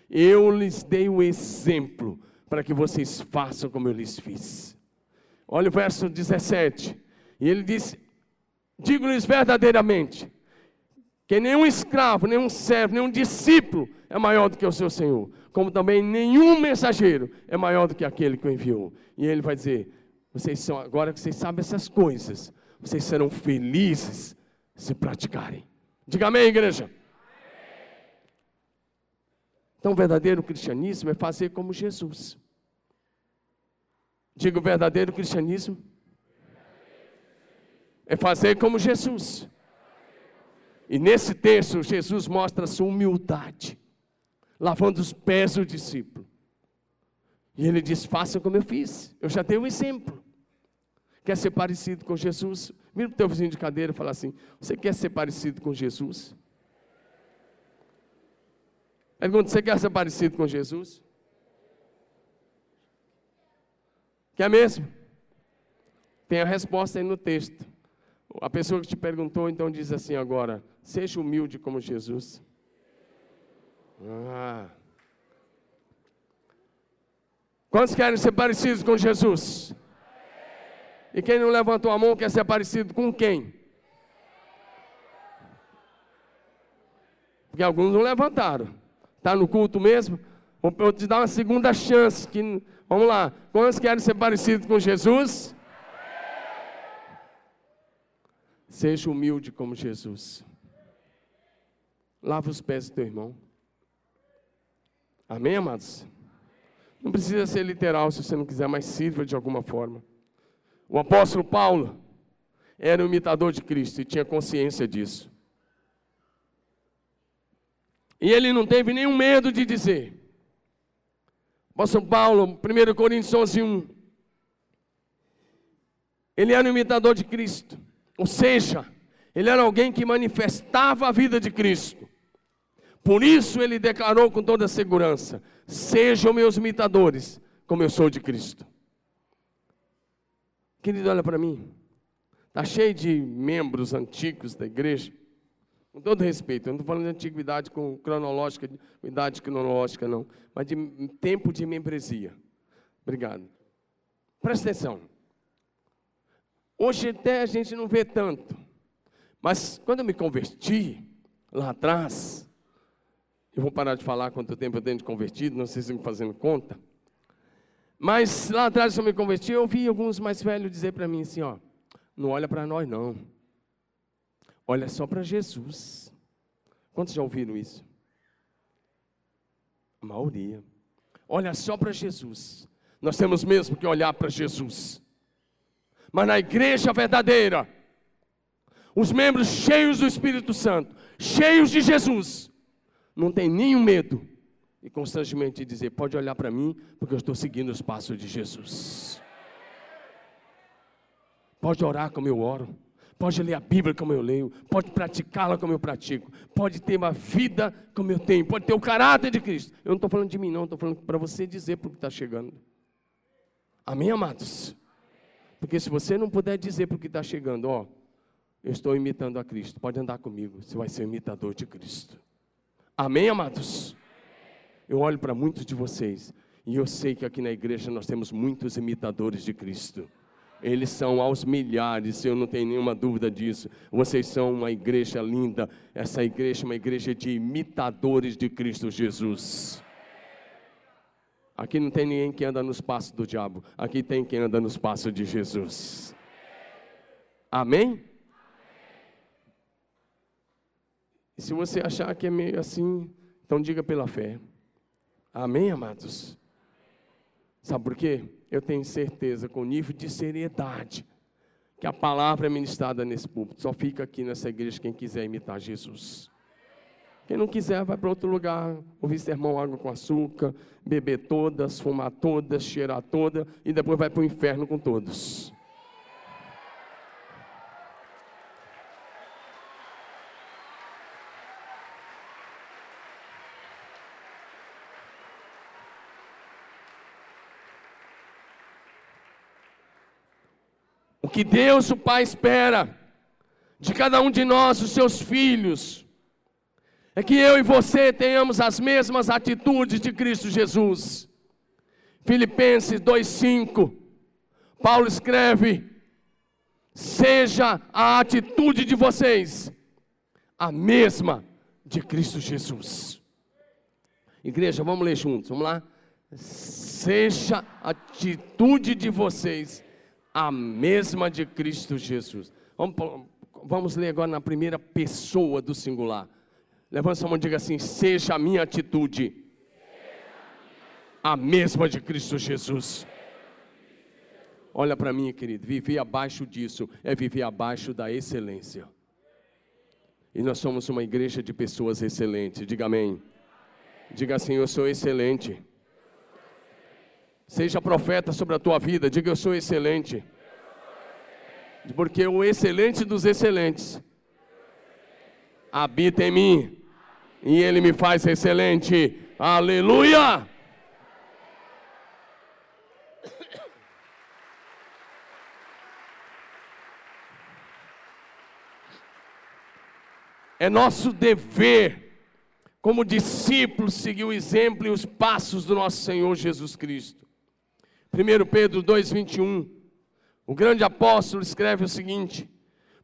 Eu lhes dei o exemplo para que vocês façam como eu lhes fiz. Olha o verso 17. E ele disse: Digo-lhes verdadeiramente, que nenhum escravo, nenhum servo, nenhum discípulo é maior do que o seu Senhor, como também nenhum mensageiro é maior do que aquele que o enviou. E ele vai dizer: vocês são, agora que vocês sabem essas coisas, vocês serão felizes se praticarem. Diga amém, igreja. Então, o verdadeiro cristianismo é fazer como Jesus. Diga o verdadeiro cristianismo é fazer como Jesus. E nesse texto, Jesus mostra sua humildade, lavando os pés do discípulo. E ele diz: faça como eu fiz, eu já dei um exemplo. Quer ser parecido com Jesus? Vira para o teu vizinho de cadeira e fala assim: Você quer ser parecido com Jesus? Pergunta: Você quer ser parecido com Jesus? Quer mesmo? Tem a resposta aí no texto. A pessoa que te perguntou, então, diz assim agora: seja humilde como Jesus. Ah. Quantos querem ser parecidos com Jesus? E quem não levantou a mão quer ser parecido com quem? Porque alguns não levantaram. Está no culto mesmo? Vou te dar uma segunda chance. Que, vamos lá. Quantos querem ser parecidos com Jesus? Seja humilde como Jesus. Lava os pés do teu irmão. Amém, amados? Não precisa ser literal se você não quiser, mas sirva de alguma forma. O apóstolo Paulo era um imitador de Cristo e tinha consciência disso. E ele não teve nenhum medo de dizer. Apóstolo Paulo, 1 Coríntios 11, 1. Ele era um imitador de Cristo. Ou seja, ele era alguém que manifestava a vida de Cristo. Por isso ele declarou com toda segurança: Sejam meus imitadores, como eu sou de Cristo. Querido, olha para mim. Está cheio de membros antigos da igreja. Com todo respeito, eu não estou falando de antiguidade com cronológica, idade cronológica, não. Mas de tempo de membresia. Obrigado. Presta atenção. Hoje até a gente não vê tanto. Mas quando eu me converti, lá atrás, eu vou parar de falar quanto tempo eu tenho de convertido, não sei se me fazendo conta. Mas lá atrás, eu me converti, eu ouvi alguns mais velhos dizer para mim assim: ó, não olha para nós não, olha só para Jesus. Quantos já ouviram isso? A maioria. Olha só para Jesus. Nós temos mesmo que olhar para Jesus. Mas na igreja verdadeira, os membros cheios do Espírito Santo, cheios de Jesus, não tem nenhum medo e constantemente dizer: pode olhar para mim, porque eu estou seguindo os passos de Jesus. Pode orar como eu oro, pode ler a Bíblia como eu leio, pode praticá-la como eu pratico, pode ter uma vida como eu tenho, pode ter o caráter de Cristo. Eu não estou falando de mim, não, estou falando para você dizer para o que está chegando. Amém, amados? Porque se você não puder dizer para o que está chegando, ó, eu estou imitando a Cristo, pode andar comigo, você vai ser imitador de Cristo. Amém, amados? Eu olho para muitos de vocês e eu sei que aqui na igreja nós temos muitos imitadores de Cristo. Eles são aos milhares, eu não tenho nenhuma dúvida disso. Vocês são uma igreja linda. Essa igreja é uma igreja de imitadores de Cristo Jesus. Aqui não tem ninguém que anda nos passos do diabo. Aqui tem quem anda nos passos de Jesus. Amém? E se você achar que é meio assim, então diga pela fé. Amém, amados? Sabe por quê? Eu tenho certeza, com o nível de seriedade, que a palavra é ministrada nesse púlpito. Só fica aqui nessa igreja quem quiser imitar Jesus. Quem não quiser, vai para outro lugar, ouvir sermão água com açúcar, beber todas, fumar todas, cheirar todas, e depois vai para o inferno com todos. Que Deus, o Pai, espera de cada um de nós, os seus filhos, é que eu e você tenhamos as mesmas atitudes de Cristo Jesus. Filipenses 2,5, Paulo escreve: seja a atitude de vocês a mesma de Cristo Jesus. Igreja, vamos ler juntos, vamos lá? Seja a atitude de vocês a mesma de Cristo Jesus. Vamos, vamos ler agora na primeira pessoa do singular. Levanta a mão e diga assim: seja a minha atitude a mesma de Cristo Jesus. Olha para mim, querido, viver abaixo disso é viver abaixo da excelência. E nós somos uma igreja de pessoas excelentes. Diga amém. Diga assim: Eu sou excelente. Seja profeta sobre a tua vida, diga eu sou excelente. Porque o excelente dos excelentes habita em mim e ele me faz excelente. Aleluia! É nosso dever, como discípulos, seguir o exemplo e os passos do nosso Senhor Jesus Cristo. 1 Pedro 2,21. O grande apóstolo escreve o seguinte: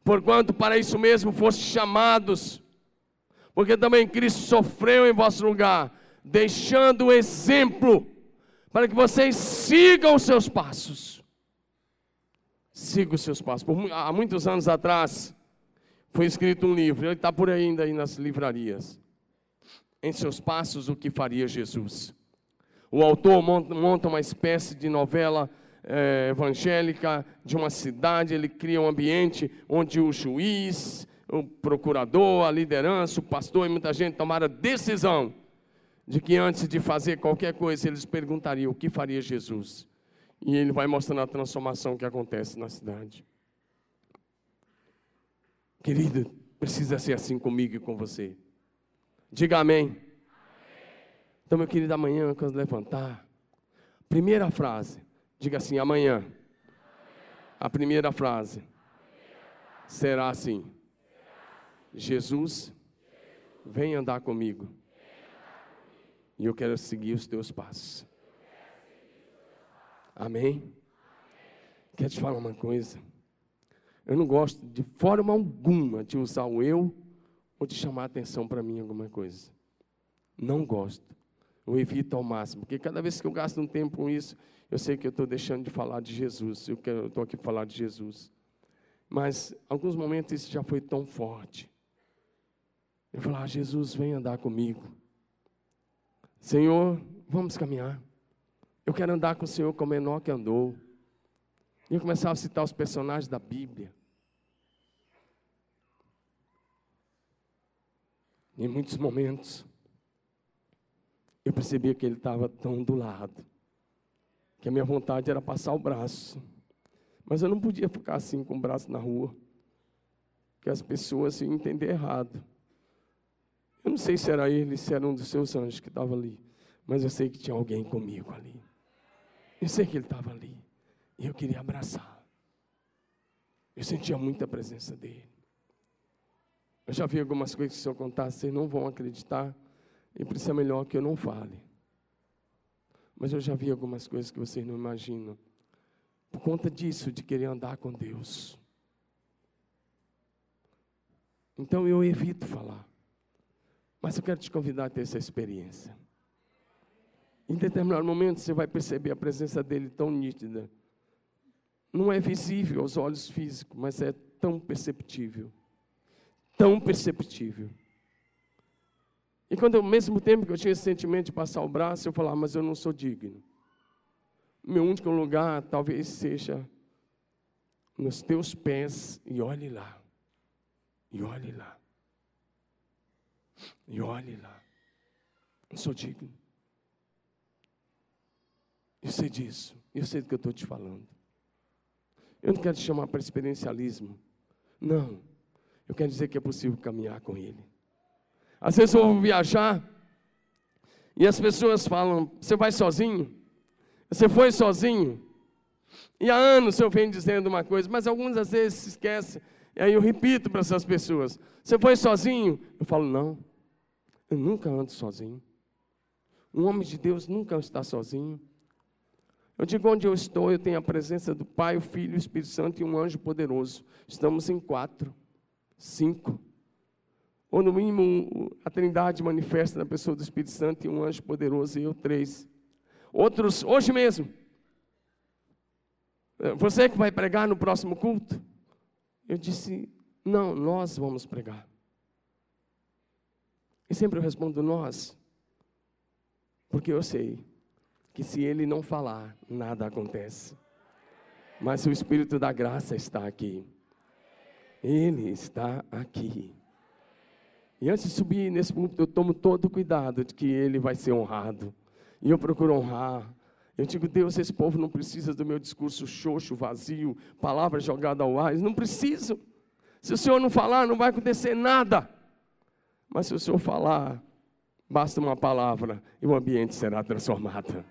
Porquanto para isso mesmo foste chamados, porque também Cristo sofreu em vosso lugar, deixando o exemplo, para que vocês sigam os seus passos. Siga os seus passos. Por, há muitos anos atrás, Foi escrito um livro, ele está por aí ainda aí nas livrarias. Em seus passos, o que faria Jesus? O autor monta, uma espécie de novela é, evangélica de uma cidade, ele cria um ambiente onde o juiz, o procurador, a liderança, o pastor e muita gente tomaram a decisão de que antes de fazer qualquer coisa, eles perguntariam o que faria Jesus. E ele vai mostrando a transformação que acontece na cidade. Querida, precisa ser assim comigo e com você. Diga amém. Então, meu querido, amanhã, quando levantar, primeira frase, diga assim: amanhã. A primeira frase será assim: Jesus, vem andar comigo. E eu quero seguir os teus passos. Amém? Quero te falar uma coisa. Eu não gosto de forma alguma de usar o eu ou de chamar atenção para mim alguma coisa. Não gosto eu evito ao máximo, porque cada vez que eu gasto um tempo com isso, eu sei que eu estou deixando de falar de Jesus, eu estou aqui para falar de Jesus. Mas, alguns momentos, isso já foi tão forte. Eu falar, ah, Jesus, vem andar comigo. Senhor, vamos caminhar. Eu quero andar com o Senhor como menor que andou. E eu começava a citar os personagens da Bíblia. Em muitos momentos, eu percebia que ele estava tão do lado, que a minha vontade era passar o braço. Mas eu não podia ficar assim com o braço na rua, que as pessoas iam entender errado. Eu não sei se era ele, se era um dos seus anjos que estava ali, mas eu sei que tinha alguém comigo ali. Eu sei que ele estava ali, e eu queria abraçar. Eu sentia muita presença dele. Eu já vi algumas coisas que se eu contar, vocês não vão acreditar. E por isso é melhor que eu não fale. Mas eu já vi algumas coisas que vocês não imaginam. Por conta disso, de querer andar com Deus. Então eu evito falar. Mas eu quero te convidar a ter essa experiência. Em determinado momento você vai perceber a presença dele tão nítida. Não é visível aos olhos físicos, mas é tão perceptível. Tão perceptível. E quando ao mesmo tempo que eu tinha esse sentimento de passar o braço, eu falava, mas eu não sou digno. Meu único lugar talvez seja nos teus pés e olhe lá. E olhe lá. E olhe lá. Não sou digno. Eu sei disso. Eu sei do que eu estou te falando. Eu não quero te chamar para experiencialismo. Não. Eu quero dizer que é possível caminhar com Ele. Às vezes eu vou viajar e as pessoas falam: Você vai sozinho? Você foi sozinho? E há anos eu venho dizendo uma coisa, mas algumas vezes se esquece. E aí eu repito para essas pessoas: Você foi sozinho? Eu falo: Não, eu nunca ando sozinho. Um homem de Deus nunca está sozinho. Eu digo onde eu estou, eu tenho a presença do Pai, o Filho, o Espírito Santo e um anjo poderoso. Estamos em quatro, cinco ou no mínimo a Trindade manifesta na pessoa do Espírito Santo e um anjo poderoso, e eu três. Outros, hoje mesmo. Eh, você que vai pregar no próximo culto? Eu disse, não, nós vamos pregar. E sempre eu respondo nós, porque eu sei que se ele não falar, nada acontece. Mas o Espírito da graça está aqui. Ele está aqui. E antes de subir nesse púlpito, eu tomo todo cuidado de que ele vai ser honrado. E eu procuro honrar. Eu digo, Deus, esse povo não precisa do meu discurso xoxo, vazio, palavras jogadas ao ar. Não precisam. Se o Senhor não falar, não vai acontecer nada. Mas se o Senhor falar, basta uma palavra e o ambiente será transformado.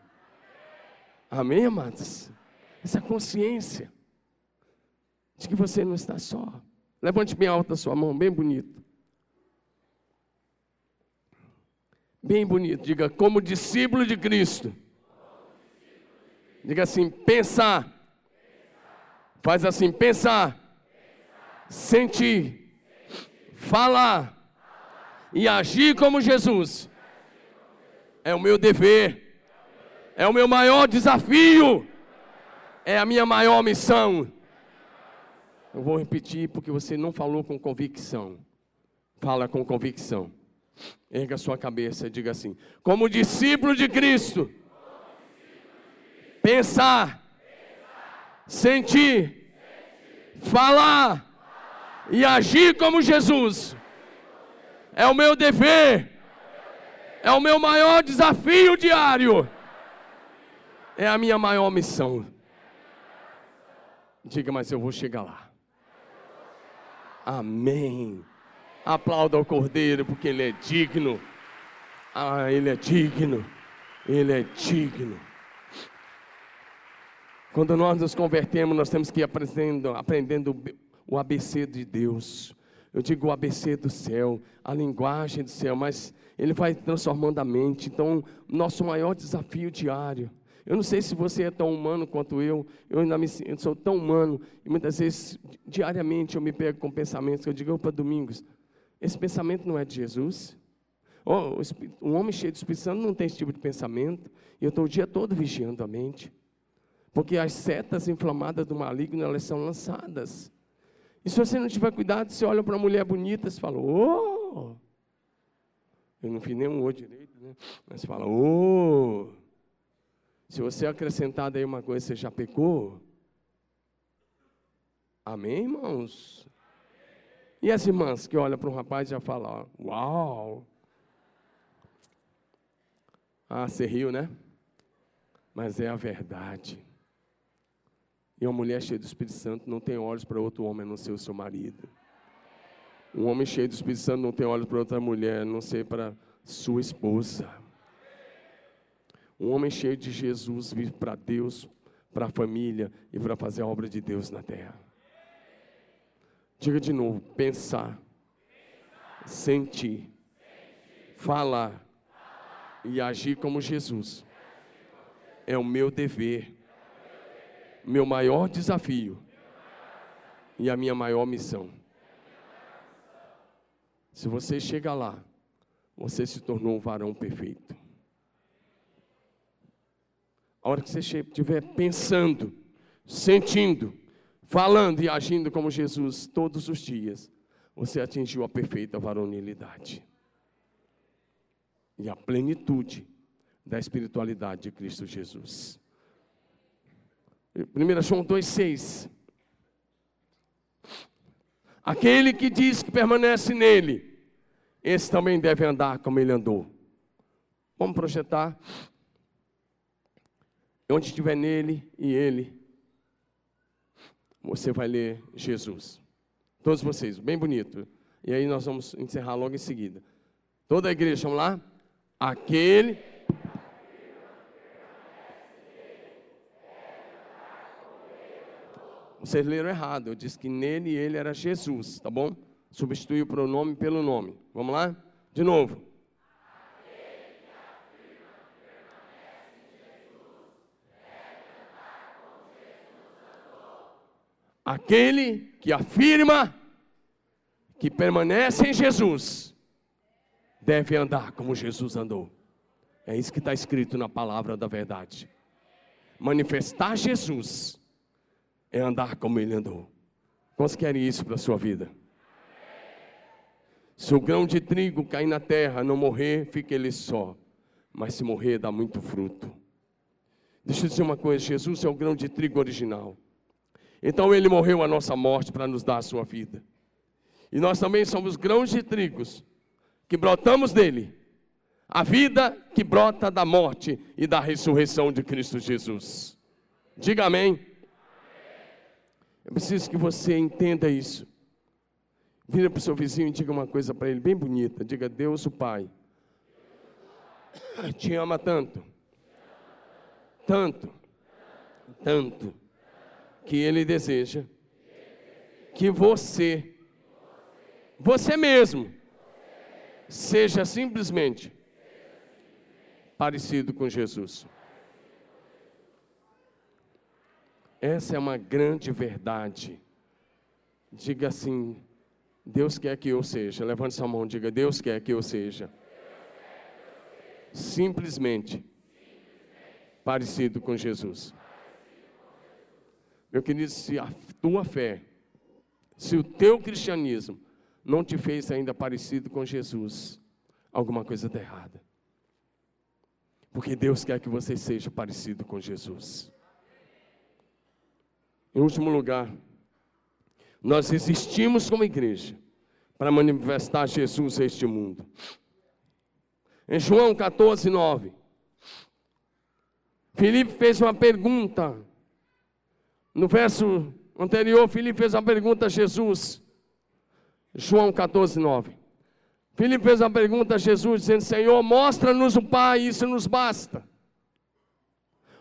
Amém, amados? Essa consciência de que você não está só. Levante bem alta a sua mão, bem bonito. Bem bonito. Diga, como discípulo de Cristo. Diga assim, pensar. Faz assim, pensar. Sentir. Falar. E agir como Jesus. É o meu dever. É o meu maior desafio. É a minha maior missão. Eu vou repetir porque você não falou com convicção. Fala com convicção. Erga sua cabeça e diga assim: como discípulo de Cristo, pensar, sentir, falar e agir como Jesus é o meu dever, é o meu maior desafio diário, é a minha maior missão. Diga, mas eu vou chegar lá. Amém. Aplauda o Cordeiro, porque Ele é digno. Ah, Ele é digno. Ele é digno. Quando nós nos convertemos, nós temos que ir aprendendo, aprendendo o ABC de Deus. Eu digo o ABC do céu, a linguagem do céu, mas ele vai transformando a mente. Então, nosso maior desafio diário. Eu não sei se você é tão humano quanto eu, eu ainda me, eu sou tão humano, e muitas vezes, diariamente, eu me pego com pensamentos que eu digo, opa, Domingos, esse pensamento não é de Jesus. Um homem cheio de Espírito Santo não tem esse tipo de pensamento. E eu estou o dia todo vigiando a mente. Porque as setas inflamadas do maligno, elas são lançadas. E se você não tiver cuidado, você olha para uma mulher bonita, você fala, oh! Eu não fiz nenhum o direito, né? Mas fala, oh! Se você acrescentar daí uma coisa, você já pecou? Amém, irmãos? E as irmãs que olham para um rapaz já falam, uau! Ah, você riu, né? Mas é a verdade. E uma mulher cheia do Espírito Santo não tem olhos para outro homem a não ser o seu marido. Um homem cheio do Espírito Santo não tem olhos para outra mulher a não ser para sua esposa. Um homem cheio de Jesus vive para Deus, para a família e para fazer a obra de Deus na terra. Diga de novo: pensar, sentir, falar e agir como Jesus é o meu dever, meu maior desafio e a minha maior missão. Se você chega lá, você se tornou um varão perfeito. A hora que você estiver pensando, sentindo, falando e agindo como Jesus todos os dias, você atingiu a perfeita varonilidade e a plenitude da espiritualidade de Cristo Jesus. 1 João 2,6 Aquele que diz que permanece nele, esse também deve andar como ele andou. Vamos projetar. Onde estiver nele e ele, você vai ler Jesus. Todos vocês, bem bonito. E aí nós vamos encerrar logo em seguida. Toda a igreja, vamos lá? Aquele. Vocês leram errado. Eu disse que nele ele era Jesus, tá bom? Substitui o pronome pelo nome. Vamos lá? De novo. Aquele que afirma que permanece em Jesus deve andar como Jesus andou. É isso que está escrito na palavra da verdade. Manifestar Jesus é andar como ele andou. Quantos querem isso para a sua vida? Se o grão de trigo cair na terra, não morrer, fica ele só. Mas se morrer, dá muito fruto. Deixa eu dizer uma coisa: Jesus é o grão de trigo original. Então ele morreu a nossa morte para nos dar a sua vida. E nós também somos grãos de trigos que brotamos dele. A vida que brota da morte e da ressurreição de Cristo Jesus. Diga amém. Eu preciso que você entenda isso. Vira para o seu vizinho e diga uma coisa para ele bem bonita. Diga, Deus o Pai te ama tanto, tanto, tanto que Ele deseja que você, você mesmo, seja simplesmente parecido com Jesus. Essa é uma grande verdade. Diga assim: Deus quer que eu seja. Levante sua mão, diga: Deus quer que eu seja. Simplesmente parecido com Jesus. Meu querido, se a tua fé se o teu cristianismo não te fez ainda parecido com Jesus, alguma coisa está errada. Porque Deus quer que você seja parecido com Jesus. Em último lugar, nós existimos como igreja para manifestar Jesus a este mundo. Em João 14, 9, Filipe fez uma pergunta. No verso anterior, Filipe fez uma pergunta a Jesus. João 14, 9. Filipe fez uma pergunta a Jesus, dizendo: Senhor, mostra-nos o Pai, isso nos basta.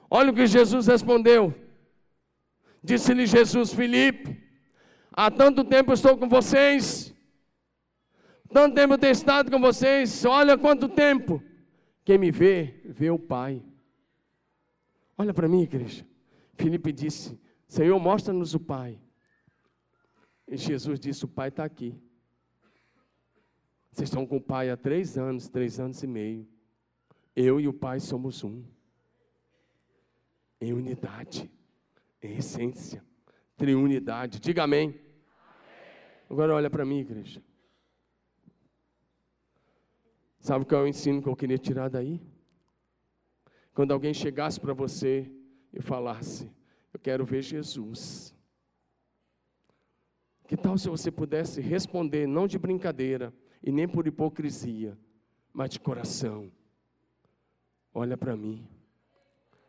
Olha o que Jesus respondeu. Disse-lhe Jesus, Filipe, há tanto tempo estou com vocês, tanto tempo tenho estado com vocês, olha quanto tempo. Quem me vê, vê o Pai. Olha para mim, igreja. Filipe disse: Senhor, mostra-nos o Pai. E Jesus disse: O Pai está aqui. Vocês estão com o Pai há três anos, três anos e meio. Eu e o Pai somos um. Em unidade, em essência, triunidade. Diga amém. amém. Agora olha para mim, igreja. Sabe qual é o ensino que eu queria tirar daí? Quando alguém chegasse para você e falasse: quero ver Jesus. Que tal se você pudesse responder, não de brincadeira e nem por hipocrisia, mas de coração? Olha para mim,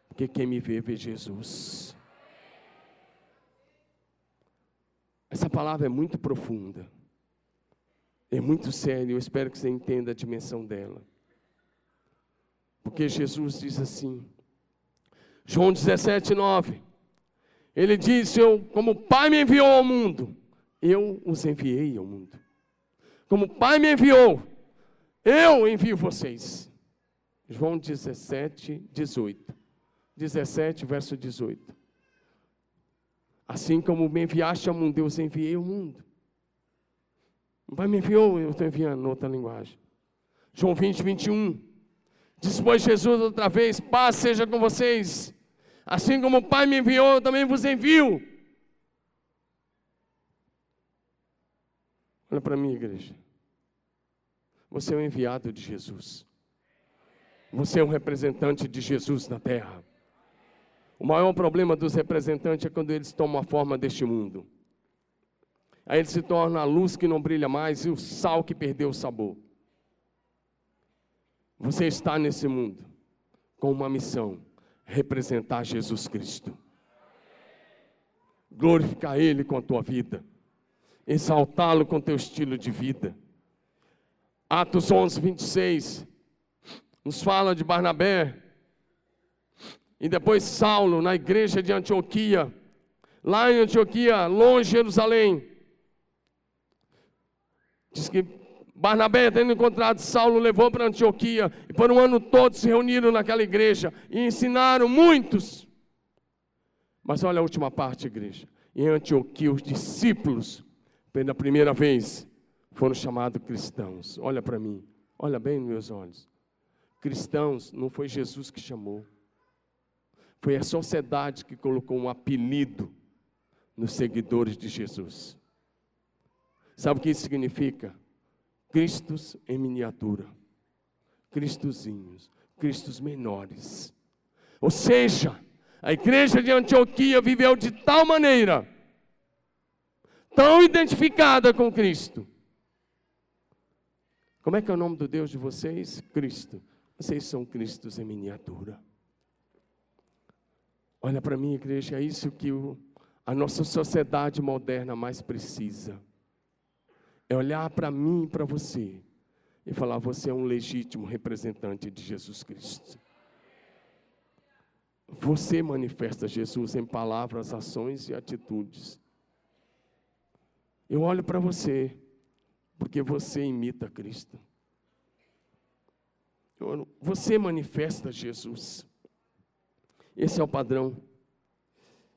porque quem me vê, vê Jesus. Essa palavra é muito profunda, é muito séria, eu espero que você entenda a dimensão dela. Porque Jesus diz assim, João 17, 9. Ele disse: Eu, como o Pai me enviou ao mundo, eu os enviei ao mundo. Como o Pai me enviou, eu envio vocês. João 17, 18. 17, verso 18. Assim como me enviaste ao mundo, eu os enviei ao mundo. O Pai me enviou, eu estou enviando outra linguagem. João 20, 21. Dispôs Jesus outra vez: paz seja com vocês. Assim como o Pai me enviou, eu também vos envio. Olha para mim, igreja. Você é um enviado de Jesus. Você é um representante de Jesus na terra. O maior problema dos representantes é quando eles tomam a forma deste mundo. Aí eles se tornam a luz que não brilha mais e o sal que perdeu o sabor. Você está nesse mundo com uma missão: representar Jesus Cristo. Glorificar Ele com a tua vida, exaltá-lo com teu estilo de vida. Atos 11, 26 nos fala de Barnabé e depois Saulo na igreja de Antioquia, lá em Antioquia, longe de Jerusalém. Diz que Barnabé, tendo encontrado Saulo, levou para Antioquia, e por um ano todo se reuniram naquela igreja e ensinaram muitos. Mas olha a última parte, igreja. Em Antioquia, os discípulos, pela primeira vez, foram chamados cristãos. Olha para mim, olha bem nos meus olhos. Cristãos não foi Jesus que chamou, foi a sociedade que colocou um apelido nos seguidores de Jesus. Sabe o que isso significa? Cristos em miniatura, Cristozinhos, Cristos menores. Ou seja, a igreja de Antioquia viveu de tal maneira, tão identificada com Cristo. Como é que é o nome do Deus de vocês? Cristo. Vocês são Cristos em miniatura. Olha para mim, igreja, é isso que o, a nossa sociedade moderna mais precisa. É olhar para mim e para você e falar: você é um legítimo representante de Jesus Cristo. Você manifesta Jesus em palavras, ações e atitudes. Eu olho para você, porque você imita Cristo. Você manifesta Jesus. Esse é o padrão.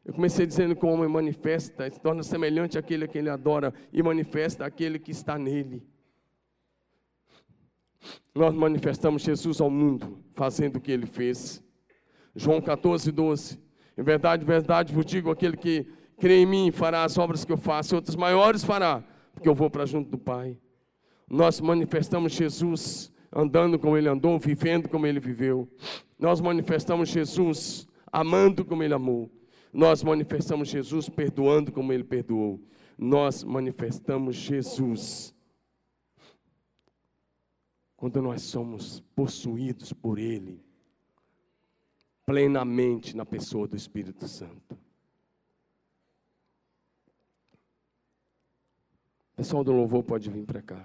Eu comecei dizendo que o homem manifesta, se torna semelhante àquele a quem ele adora e manifesta aquele que está nele. Nós manifestamos Jesus ao mundo, fazendo o que ele fez. João 14, 12. Em verdade, verdade vos digo: aquele que crê em mim, fará as obras que eu faço, outras maiores fará, porque eu vou para junto do Pai. Nós manifestamos Jesus andando como ele andou, vivendo como ele viveu. Nós manifestamos Jesus amando como ele amou. Nós manifestamos Jesus perdoando como ele perdoou. Nós manifestamos Jesus quando nós somos possuídos por ele plenamente na pessoa do Espírito Santo. pessoal do louvor pode vir para cá.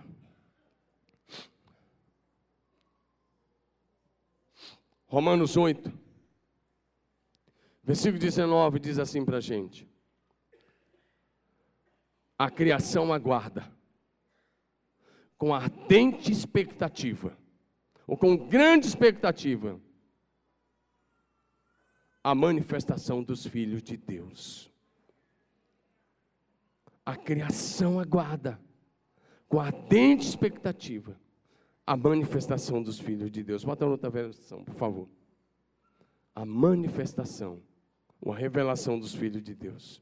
Romanos 8, versículo 19 diz assim para a gente: A criação aguarda, com ardente expectativa, ou com grande expectativa, a manifestação dos filhos de Deus a criação aguarda, com ardente expectativa, a manifestação dos filhos de Deus. Bota outra versão, por favor. A manifestação, uma revelação dos filhos de Deus.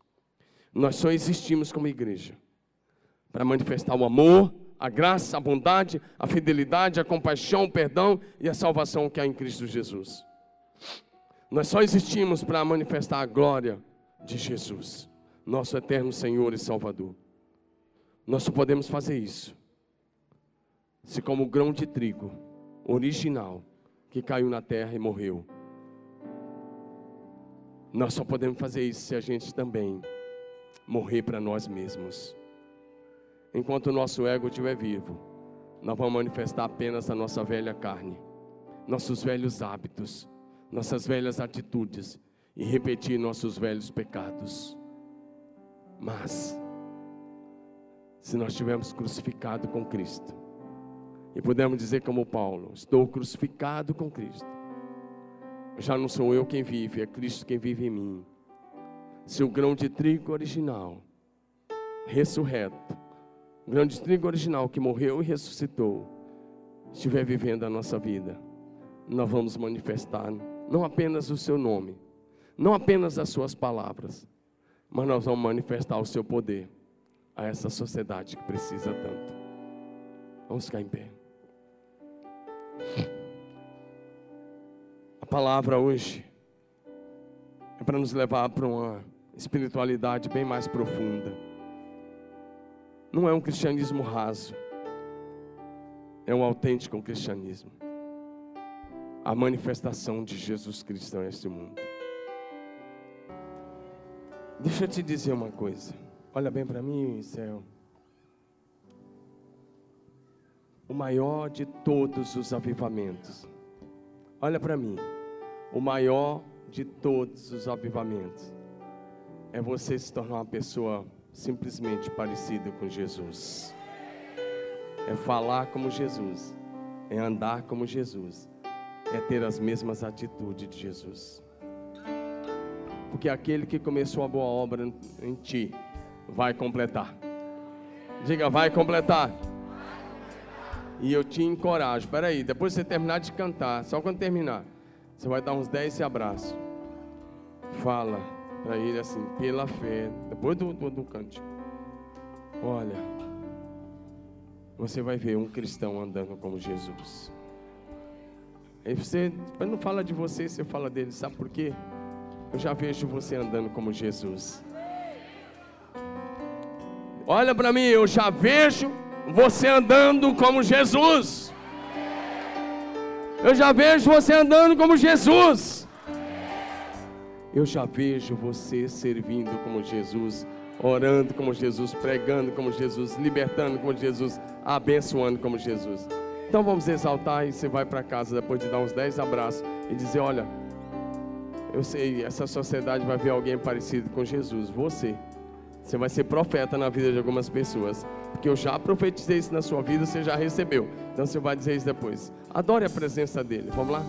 Nós só existimos como igreja para manifestar o amor, a graça, a bondade, a fidelidade, a compaixão, o perdão e a salvação que há em Cristo Jesus. Nós só existimos para manifestar a glória de Jesus nosso eterno Senhor e Salvador. Nós só podemos fazer isso se, como grão de trigo original que caiu na terra e morreu, nós só podemos fazer isso se a gente também morrer para nós mesmos. Enquanto o nosso ego estiver vivo, nós vamos manifestar apenas a nossa velha carne, nossos velhos hábitos, nossas velhas atitudes e repetir nossos velhos pecados. Mas, se nós estivermos crucificado com Cristo, e pudermos dizer como Paulo: Estou crucificado com Cristo, já não sou eu quem vive, é Cristo quem vive em mim. Se o grão de trigo original, ressurreto, o grão de trigo original que morreu e ressuscitou, estiver vivendo a nossa vida, nós vamos manifestar não apenas o seu nome, não apenas as suas palavras, mas nós vamos manifestar o seu poder a essa sociedade que precisa tanto. Vamos ficar em pé. Palavra hoje é para nos levar para uma espiritualidade bem mais profunda. Não é um cristianismo raso, é um autêntico cristianismo. A manifestação de Jesus Cristo neste mundo. Deixa eu te dizer uma coisa. Olha bem para mim, céu. O maior de todos os avivamentos. Olha para mim. O maior de todos os avivamentos é você se tornar uma pessoa simplesmente parecida com Jesus. É falar como Jesus, é andar como Jesus, é ter as mesmas atitudes de Jesus porque aquele que começou a boa obra em ti vai completar. Diga, vai completar. E eu te encorajo. Espera aí, depois você terminar de cantar, só quando terminar, você vai dar uns 10 esse abraço. Fala para ele assim, pela fé, depois do, do, do cântico. Olha, você vai ver um cristão andando como Jesus. Aí você, não fala de você, você fala dele, sabe por quê? Eu já vejo você andando como Jesus. Olha para mim, eu já vejo você andando como Jesus. Eu já vejo você andando como Jesus. Eu já vejo você servindo como Jesus, orando como Jesus, pregando como Jesus, libertando como Jesus, abençoando como Jesus. Então vamos exaltar e você vai para casa depois de dar uns 10 abraços e dizer: Olha, eu sei, essa sociedade vai ver alguém parecido com Jesus, você. Você vai ser profeta na vida de algumas pessoas. Porque eu já profetizei isso na sua vida, você já recebeu. Então você vai dizer isso depois. Adore a presença dele. Vamos lá?